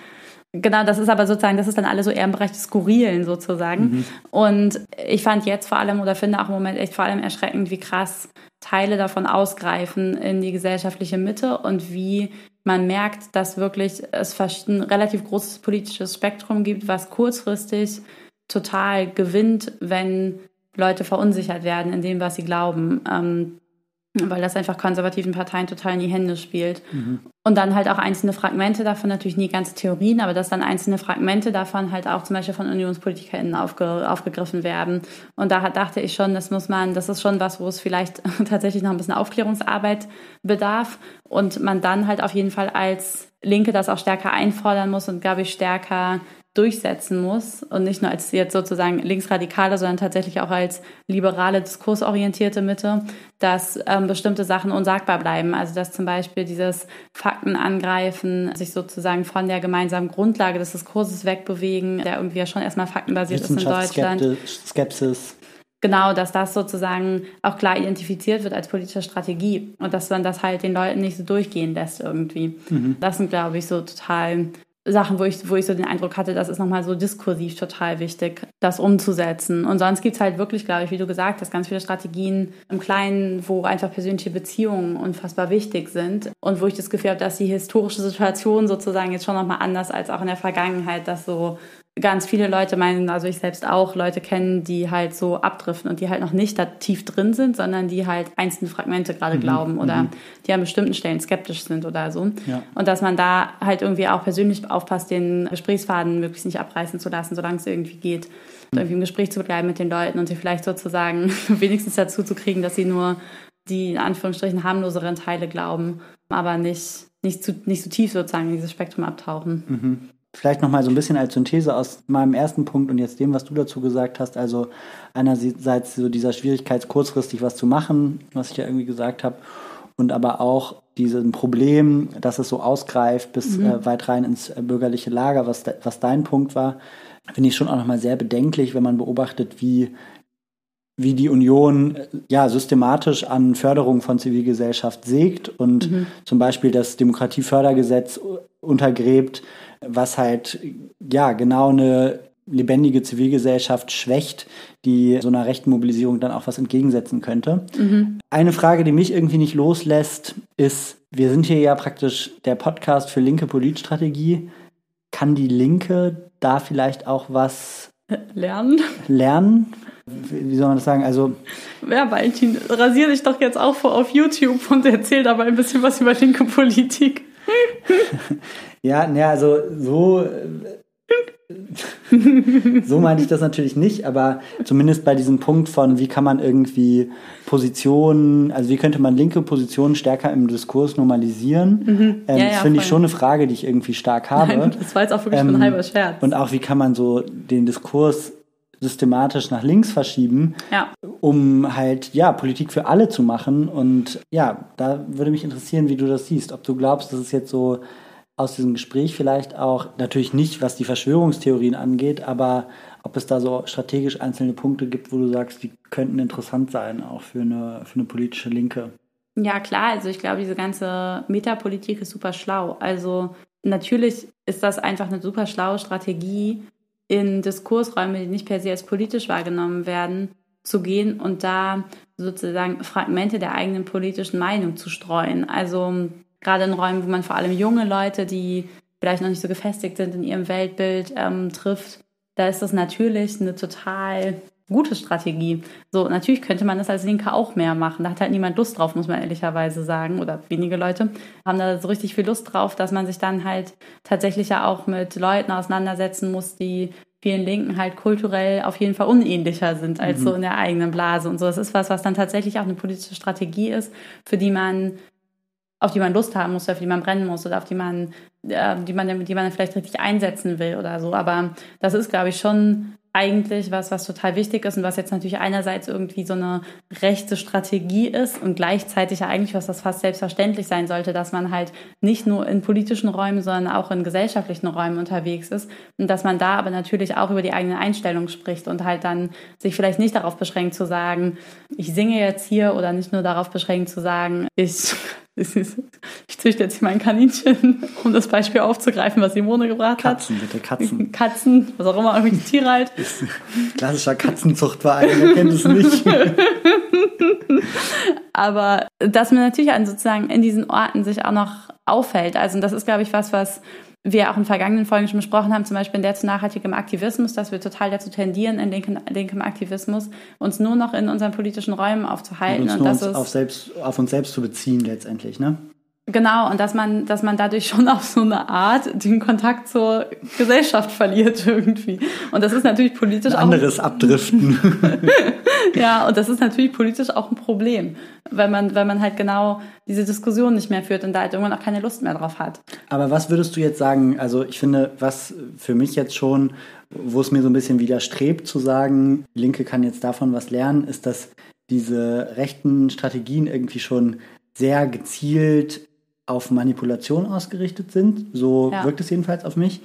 Genau, das ist aber sozusagen, das ist dann alles so eher im Bereich des Skurrilen sozusagen. Mhm. Und ich fand jetzt vor allem oder finde auch im Moment echt vor allem erschreckend, wie krass Teile davon ausgreifen in die gesellschaftliche Mitte und wie man merkt, dass wirklich es ein relativ großes politisches Spektrum gibt, was kurzfristig total gewinnt, wenn Leute verunsichert werden in dem, was sie glauben. Weil das einfach konservativen Parteien total in die Hände spielt. Mhm. Und dann halt auch einzelne Fragmente davon, natürlich nie ganze Theorien, aber dass dann einzelne Fragmente davon halt auch zum Beispiel von UnionspolitikerInnen aufge, aufgegriffen werden. Und da dachte ich schon, das muss man, das ist schon was, wo es vielleicht tatsächlich noch ein bisschen Aufklärungsarbeit bedarf und man dann halt auf jeden Fall als Linke das auch stärker einfordern muss und, glaube ich, stärker durchsetzen muss und nicht nur als jetzt sozusagen linksradikale, sondern tatsächlich auch als liberale, diskursorientierte Mitte, dass ähm, bestimmte Sachen unsagbar bleiben. Also dass zum Beispiel dieses Fakten angreifen, sich sozusagen von der gemeinsamen Grundlage des Diskurses wegbewegen, der irgendwie ja schon erstmal faktenbasiert ist in Deutschland. Skepsis. Genau, dass das sozusagen auch klar identifiziert wird als politische Strategie und dass man das halt den Leuten nicht so durchgehen lässt irgendwie. Mhm. Das sind, glaube ich, so total Sachen, wo ich, wo ich so den Eindruck hatte, das ist nochmal so diskursiv total wichtig, das umzusetzen. Und sonst gibt's halt wirklich, glaube ich, wie du gesagt hast, ganz viele Strategien im Kleinen, wo einfach persönliche Beziehungen unfassbar wichtig sind und wo ich das Gefühl habe, dass die historische Situation sozusagen jetzt schon nochmal anders als auch in der Vergangenheit, dass so ganz viele Leute meinen, also ich selbst auch, Leute kennen, die halt so abdriften und die halt noch nicht da tief drin sind, sondern die halt einzelne Fragmente gerade mhm. glauben oder mhm. die an bestimmten Stellen skeptisch sind oder so. Ja. Und dass man da halt irgendwie auch persönlich aufpasst, den Gesprächsfaden möglichst nicht abreißen zu lassen, solange es irgendwie geht. Und irgendwie im Gespräch zu bleiben mit den Leuten und sie vielleicht sozusagen wenigstens dazu zu kriegen, dass sie nur die in Anführungsstrichen harmloseren Teile glauben, aber nicht, nicht, zu, nicht zu tief sozusagen in dieses Spektrum abtauchen. Mhm. Vielleicht nochmal so ein bisschen als Synthese aus meinem ersten Punkt und jetzt dem, was du dazu gesagt hast. Also einerseits so dieser Schwierigkeit, kurzfristig was zu machen, was ich ja irgendwie gesagt habe, und aber auch diesem Problem, dass es so ausgreift bis mhm. äh, weit rein ins äh, bürgerliche Lager, was, de was dein Punkt war, finde ich schon auch nochmal sehr bedenklich, wenn man beobachtet, wie wie die Union ja systematisch an Förderung von Zivilgesellschaft sägt und mhm. zum Beispiel das Demokratiefördergesetz untergräbt, was halt ja genau eine lebendige Zivilgesellschaft schwächt, die so einer rechten Mobilisierung dann auch was entgegensetzen könnte. Mhm. Eine Frage, die mich irgendwie nicht loslässt, ist, wir sind hier ja praktisch der Podcast für linke Politstrategie. Kann die Linke da vielleicht auch was lernen? Lernen? Wie soll man das sagen? Also. Ja, Valentin, rasier dich doch jetzt auch vor auf YouTube und erzähl dabei ein bisschen was über linke Politik. ja, ja, also so. so meinte ich das natürlich nicht, aber zumindest bei diesem Punkt von, wie kann man irgendwie Positionen, also wie könnte man linke Positionen stärker im Diskurs normalisieren, mhm. ähm, ja, das ja, finde ich schon eine Frage, die ich irgendwie stark habe. Nein, das war jetzt auch wirklich ähm, ein halber Scherz. Und auch, wie kann man so den Diskurs systematisch nach links verschieben, ja. um halt ja Politik für alle zu machen. Und ja, da würde mich interessieren, wie du das siehst. Ob du glaubst, dass es jetzt so aus diesem Gespräch vielleicht auch, natürlich nicht, was die Verschwörungstheorien angeht, aber ob es da so strategisch einzelne Punkte gibt, wo du sagst, die könnten interessant sein, auch für eine, für eine politische Linke. Ja, klar. Also ich glaube, diese ganze Metapolitik ist super schlau. Also natürlich ist das einfach eine super schlaue Strategie, in Diskursräume, die nicht per se als politisch wahrgenommen werden, zu gehen und da sozusagen Fragmente der eigenen politischen Meinung zu streuen. Also gerade in Räumen, wo man vor allem junge Leute, die vielleicht noch nicht so gefestigt sind in ihrem Weltbild, ähm, trifft, da ist das natürlich eine total gute Strategie. So, natürlich könnte man das als Linke auch mehr machen. Da hat halt niemand Lust drauf, muss man ehrlicherweise sagen. Oder wenige Leute haben da so richtig viel Lust drauf, dass man sich dann halt tatsächlich ja auch mit Leuten auseinandersetzen muss, die vielen Linken halt kulturell auf jeden Fall unähnlicher sind als mhm. so in der eigenen Blase und so. Das ist was, was dann tatsächlich auch eine politische Strategie ist, für die man auf die man Lust haben muss, oder für die man brennen muss oder auf die man, äh, die man, die man vielleicht richtig einsetzen will oder so. Aber das ist, glaube ich, schon eigentlich was, was total wichtig ist und was jetzt natürlich einerseits irgendwie so eine rechte Strategie ist und gleichzeitig ja eigentlich was, das fast selbstverständlich sein sollte, dass man halt nicht nur in politischen Räumen, sondern auch in gesellschaftlichen Räumen unterwegs ist und dass man da aber natürlich auch über die eigene Einstellung spricht und halt dann sich vielleicht nicht darauf beschränkt zu sagen, ich singe jetzt hier oder nicht nur darauf beschränkt zu sagen, ich ich züchte jetzt hier mein Kaninchen, um das Beispiel aufzugreifen, was Simone gebracht hat. Katzen, bitte, Katzen. Katzen, was auch immer, irgendwelche Tiere halt. Klassischer Katzenzuchtverein, wer kennt es nicht. Aber dass man natürlich an sozusagen in diesen Orten sich auch noch auffällt. Also das ist, glaube ich, was, was wir auch in vergangenen Folgen schon besprochen haben, zum Beispiel in der zu nachhaltigem Aktivismus, dass wir total dazu tendieren, in linken, linkem Aktivismus uns nur noch in unseren politischen Räumen aufzuhalten. Und, uns und das auf, selbst, auf uns selbst zu beziehen letztendlich, ne? Genau, und dass man, dass man dadurch schon auf so eine Art den Kontakt zur Gesellschaft verliert irgendwie. Und das ist natürlich politisch ein anderes auch, Abdriften. ja, und das ist natürlich politisch auch ein Problem, weil man, weil man halt genau diese Diskussion nicht mehr führt und da halt irgendwann auch keine Lust mehr drauf hat. Aber was würdest du jetzt sagen? Also ich finde, was für mich jetzt schon, wo es mir so ein bisschen widerstrebt zu sagen, Linke kann jetzt davon was lernen, ist, dass diese rechten Strategien irgendwie schon sehr gezielt auf Manipulation ausgerichtet sind. So ja. wirkt es jedenfalls auf mich.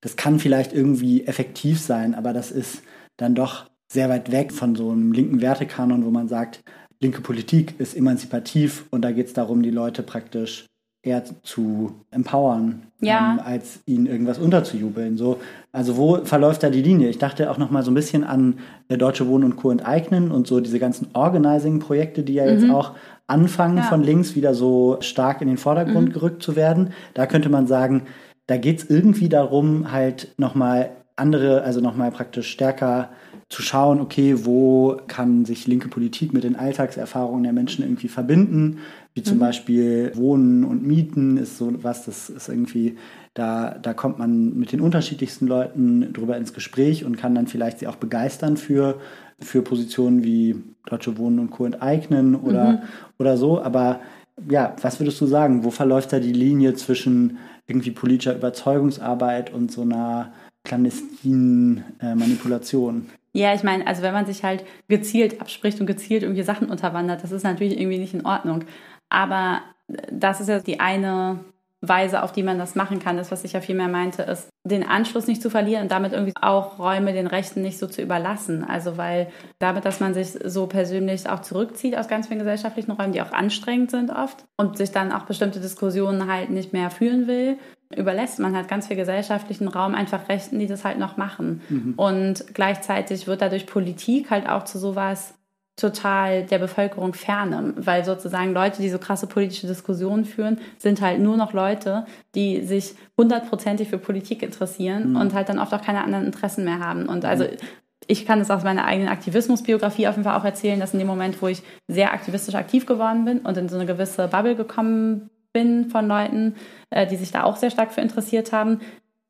Das kann vielleicht irgendwie effektiv sein, aber das ist dann doch sehr weit weg von so einem linken Wertekanon, wo man sagt, linke Politik ist emanzipativ und da geht es darum, die Leute praktisch eher zu empowern, ja. ähm, als ihnen irgendwas unterzujubeln. So, also wo verläuft da die Linie? Ich dachte auch noch mal so ein bisschen an äh, Deutsche Wohnen und Co. enteignen und so diese ganzen Organizing-Projekte, die ja mhm. jetzt auch anfangen, ja. von links wieder so stark in den Vordergrund mhm. gerückt zu werden. Da könnte man sagen, da geht es irgendwie darum, halt nochmal andere, also nochmal praktisch stärker zu schauen, okay, wo kann sich linke Politik mit den Alltagserfahrungen der Menschen irgendwie verbinden, wie zum mhm. Beispiel Wohnen und Mieten ist so was, das ist irgendwie, da, da kommt man mit den unterschiedlichsten Leuten drüber ins Gespräch und kann dann vielleicht sie auch begeistern für, für Positionen wie Deutsche Wohnen und Co. enteignen oder, mhm. oder so. Aber ja, was würdest du sagen? Wo verläuft da die Linie zwischen irgendwie politischer Überzeugungsarbeit und so einer clandestinen äh, Manipulation? Ja, ich meine, also wenn man sich halt gezielt abspricht und gezielt irgendwie Sachen unterwandert, das ist natürlich irgendwie nicht in Ordnung. Aber das ist ja die eine Weise, auf die man das machen kann. Das, was ich ja viel mehr meinte, ist, den Anschluss nicht zu verlieren und damit irgendwie auch Räume den Rechten nicht so zu überlassen. Also weil damit, dass man sich so persönlich auch zurückzieht aus ganz vielen gesellschaftlichen Räumen, die auch anstrengend sind oft und sich dann auch bestimmte Diskussionen halt nicht mehr führen will, überlässt man halt ganz viel gesellschaftlichen Raum einfach Rechten, die das halt noch machen. Mhm. Und gleichzeitig wird dadurch Politik halt auch zu sowas total der Bevölkerung ferne, weil sozusagen Leute, die so krasse politische Diskussionen führen, sind halt nur noch Leute, die sich hundertprozentig für Politik interessieren mhm. und halt dann oft auch keine anderen Interessen mehr haben. Und also ich kann das aus meiner eigenen Aktivismusbiografie auf jeden Fall auch erzählen, dass in dem Moment, wo ich sehr aktivistisch aktiv geworden bin und in so eine gewisse Bubble gekommen bin von Leuten, äh, die sich da auch sehr stark für interessiert haben,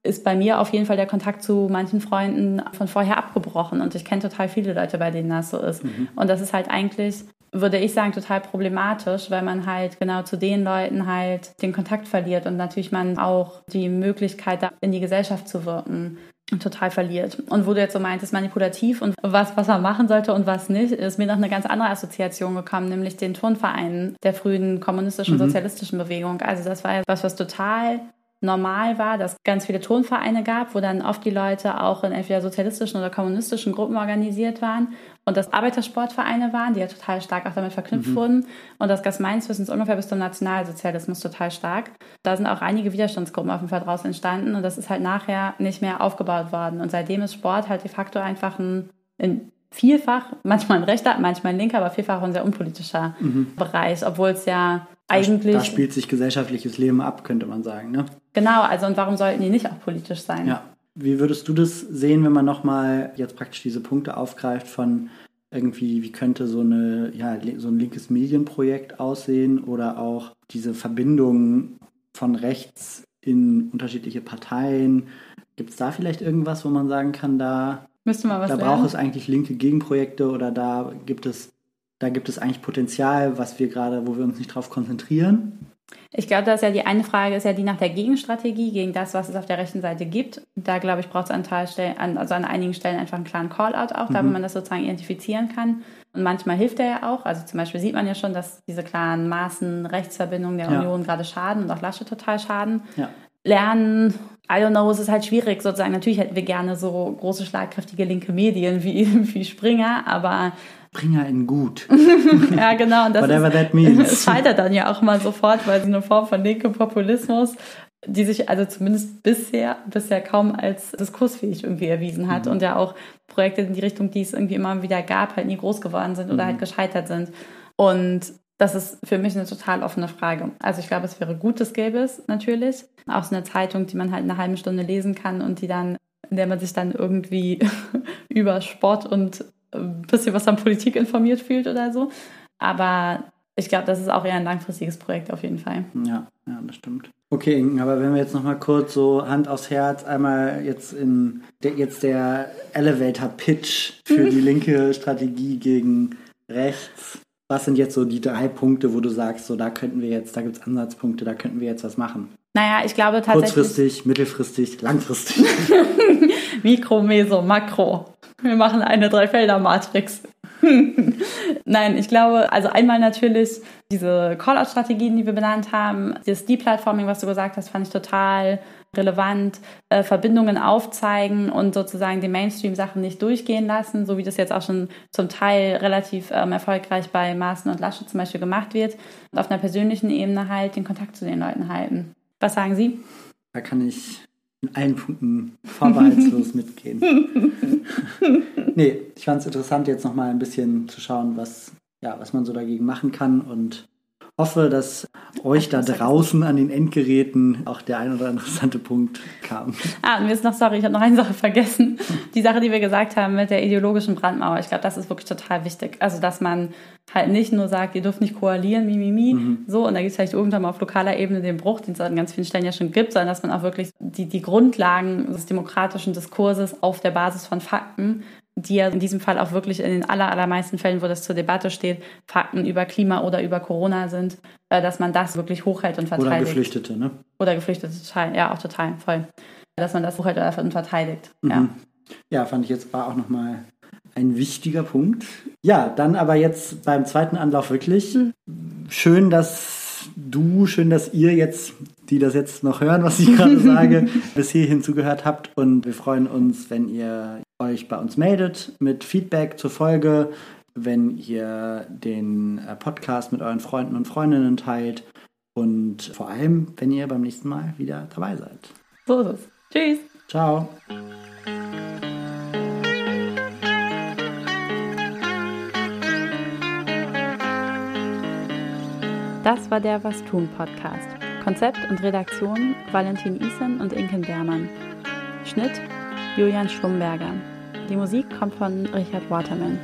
ist bei mir auf jeden Fall der Kontakt zu manchen Freunden von vorher abgebrochen. Und ich kenne total viele Leute, bei denen das so ist. Mhm. Und das ist halt eigentlich, würde ich sagen, total problematisch, weil man halt genau zu den Leuten halt den Kontakt verliert und natürlich man auch die Möglichkeit, da in die Gesellschaft zu wirken, total verliert. Und wo du jetzt so meintest, manipulativ und was, was man machen sollte und was nicht, ist mir noch eine ganz andere Assoziation gekommen, nämlich den Turnverein der frühen kommunistischen, mhm. sozialistischen Bewegung. Also das war ja was, was total normal war, dass ganz viele Turnvereine gab, wo dann oft die Leute auch in entweder sozialistischen oder kommunistischen Gruppen organisiert waren und dass Arbeitersportvereine waren, die ja total stark auch damit verknüpft mhm. wurden und das Gas meines Wissens ungefähr bis zum Nationalsozialismus total stark. Da sind auch einige Widerstandsgruppen auf jeden Fall draus entstanden und das ist halt nachher nicht mehr aufgebaut worden und seitdem ist Sport halt de facto einfach ein, ein vielfach, manchmal ein rechter, manchmal ein linker, aber vielfach ein sehr unpolitischer mhm. Bereich, obwohl es ja eigentlich. Da spielt sich gesellschaftliches Leben ab, könnte man sagen. Ne? Genau, also und warum sollten die nicht auch politisch sein? Ja. Wie würdest du das sehen, wenn man nochmal jetzt praktisch diese Punkte aufgreift von irgendwie, wie könnte so, eine, ja, so ein linkes Medienprojekt aussehen oder auch diese Verbindung von rechts in unterschiedliche Parteien? Gibt es da vielleicht irgendwas, wo man sagen kann, da, Müsste man was da braucht es eigentlich linke Gegenprojekte oder da gibt es da gibt es eigentlich Potenzial, was wir gerade, wo wir uns nicht drauf konzentrieren. Ich glaube, dass ja die eine Frage ist ja die nach der Gegenstrategie gegen das, was es auf der rechten Seite gibt. Da glaube ich, braucht es an, also an einigen Stellen einfach einen klaren Call-out auch, mhm. da wo man das sozusagen identifizieren kann. Und manchmal hilft er ja auch. Also zum Beispiel sieht man ja schon, dass diese klaren Maßen Rechtsverbindungen der ja. Union gerade schaden und auch Lasche total schaden. Ja. Lernen, I don't know, es ist halt schwierig sozusagen. Natürlich hätten wir gerne so große, schlagkräftige linke Medien wie, wie Springer, aber Springer in gut. ja, genau. Und das Whatever ist, that means. Es scheitert dann ja auch mal sofort, weil es eine Form von linkem Populismus, die sich also zumindest bisher, bisher kaum als diskursfähig irgendwie erwiesen hat mhm. und ja auch Projekte in die Richtung, die es irgendwie immer wieder gab, halt nie groß geworden sind oder mhm. halt gescheitert sind. Und das ist für mich eine total offene Frage. Also ich glaube, es wäre gut, das gäbe es natürlich. Auch so eine Zeitung, die man halt eine halbe Stunde lesen kann und die dann, in der man sich dann irgendwie über Sport und ein bisschen was an Politik informiert fühlt oder so. Aber ich glaube, das ist auch eher ein langfristiges Projekt auf jeden Fall. Ja, ja, das stimmt. Okay, Inken, aber wenn wir jetzt nochmal kurz so Hand aufs Herz, einmal jetzt in der, jetzt der Elevator-Pitch für die linke Strategie gegen rechts. Was sind jetzt so die drei Punkte, wo du sagst, so da könnten wir jetzt, da gibt es Ansatzpunkte, da könnten wir jetzt was machen? Naja, ich glaube tatsächlich. Kurzfristig, mittelfristig, langfristig. Mikro, Meso, Makro. Wir machen eine Dreifelder-Matrix. Nein, ich glaube, also einmal natürlich diese Call-out-Strategien, die wir benannt haben, das Deplatforming, was du gesagt hast, fand ich total relevant, äh, Verbindungen aufzeigen und sozusagen die Mainstream-Sachen nicht durchgehen lassen, so wie das jetzt auch schon zum Teil relativ ähm, erfolgreich bei Maaßen und Lasche zum Beispiel gemacht wird. Und auf einer persönlichen Ebene halt den Kontakt zu den Leuten halten. Was sagen Sie? Da kann ich in allen Punkten vorbehaltslos mitgehen. nee, ich fand es interessant, jetzt nochmal ein bisschen zu schauen, was, ja, was man so dagegen machen kann und hoffe, dass euch da draußen an den Endgeräten auch der ein oder interessante Punkt kam. Ah, und mir ist noch, sorry, ich habe noch eine Sache vergessen. Die Sache, die wir gesagt haben mit der ideologischen Brandmauer. Ich glaube, das ist wirklich total wichtig. Also, dass man halt nicht nur sagt, ihr dürft nicht koalieren, mimimi, mi, mi, mhm. so, und da gibt es vielleicht irgendwann mal auf lokaler Ebene den Bruch, den es an ganz vielen Stellen ja schon gibt, sondern dass man auch wirklich die, die Grundlagen des demokratischen Diskurses auf der Basis von Fakten die ja in diesem Fall auch wirklich in den aller, allermeisten Fällen, wo das zur Debatte steht, Fakten über Klima oder über Corona sind, äh, dass man das wirklich hochhält und verteidigt. Oder Geflüchtete, ne? Oder Geflüchtete, total. Ja, auch total, voll. Dass man das hochhält und verteidigt. Mhm. Ja. ja, fand ich jetzt war auch nochmal ein wichtiger Punkt. Ja, dann aber jetzt beim zweiten Anlauf wirklich. Mhm. Schön, dass du, schön, dass ihr jetzt, die das jetzt noch hören, was ich gerade sage, bis hierhin zugehört habt. Und wir freuen uns, wenn ihr euch bei uns meldet mit Feedback zur Folge, wenn ihr den äh, Podcast mit euren Freunden und Freundinnen teilt und vor allem, wenn ihr beim nächsten Mal wieder dabei seid. So ist es. Tschüss. Ciao. Das war der Was tun Podcast. Konzept und Redaktion Valentin Isen und Inken Bermann. Schnitt Julian Schlumberger. Die Musik kommt von Richard Waterman.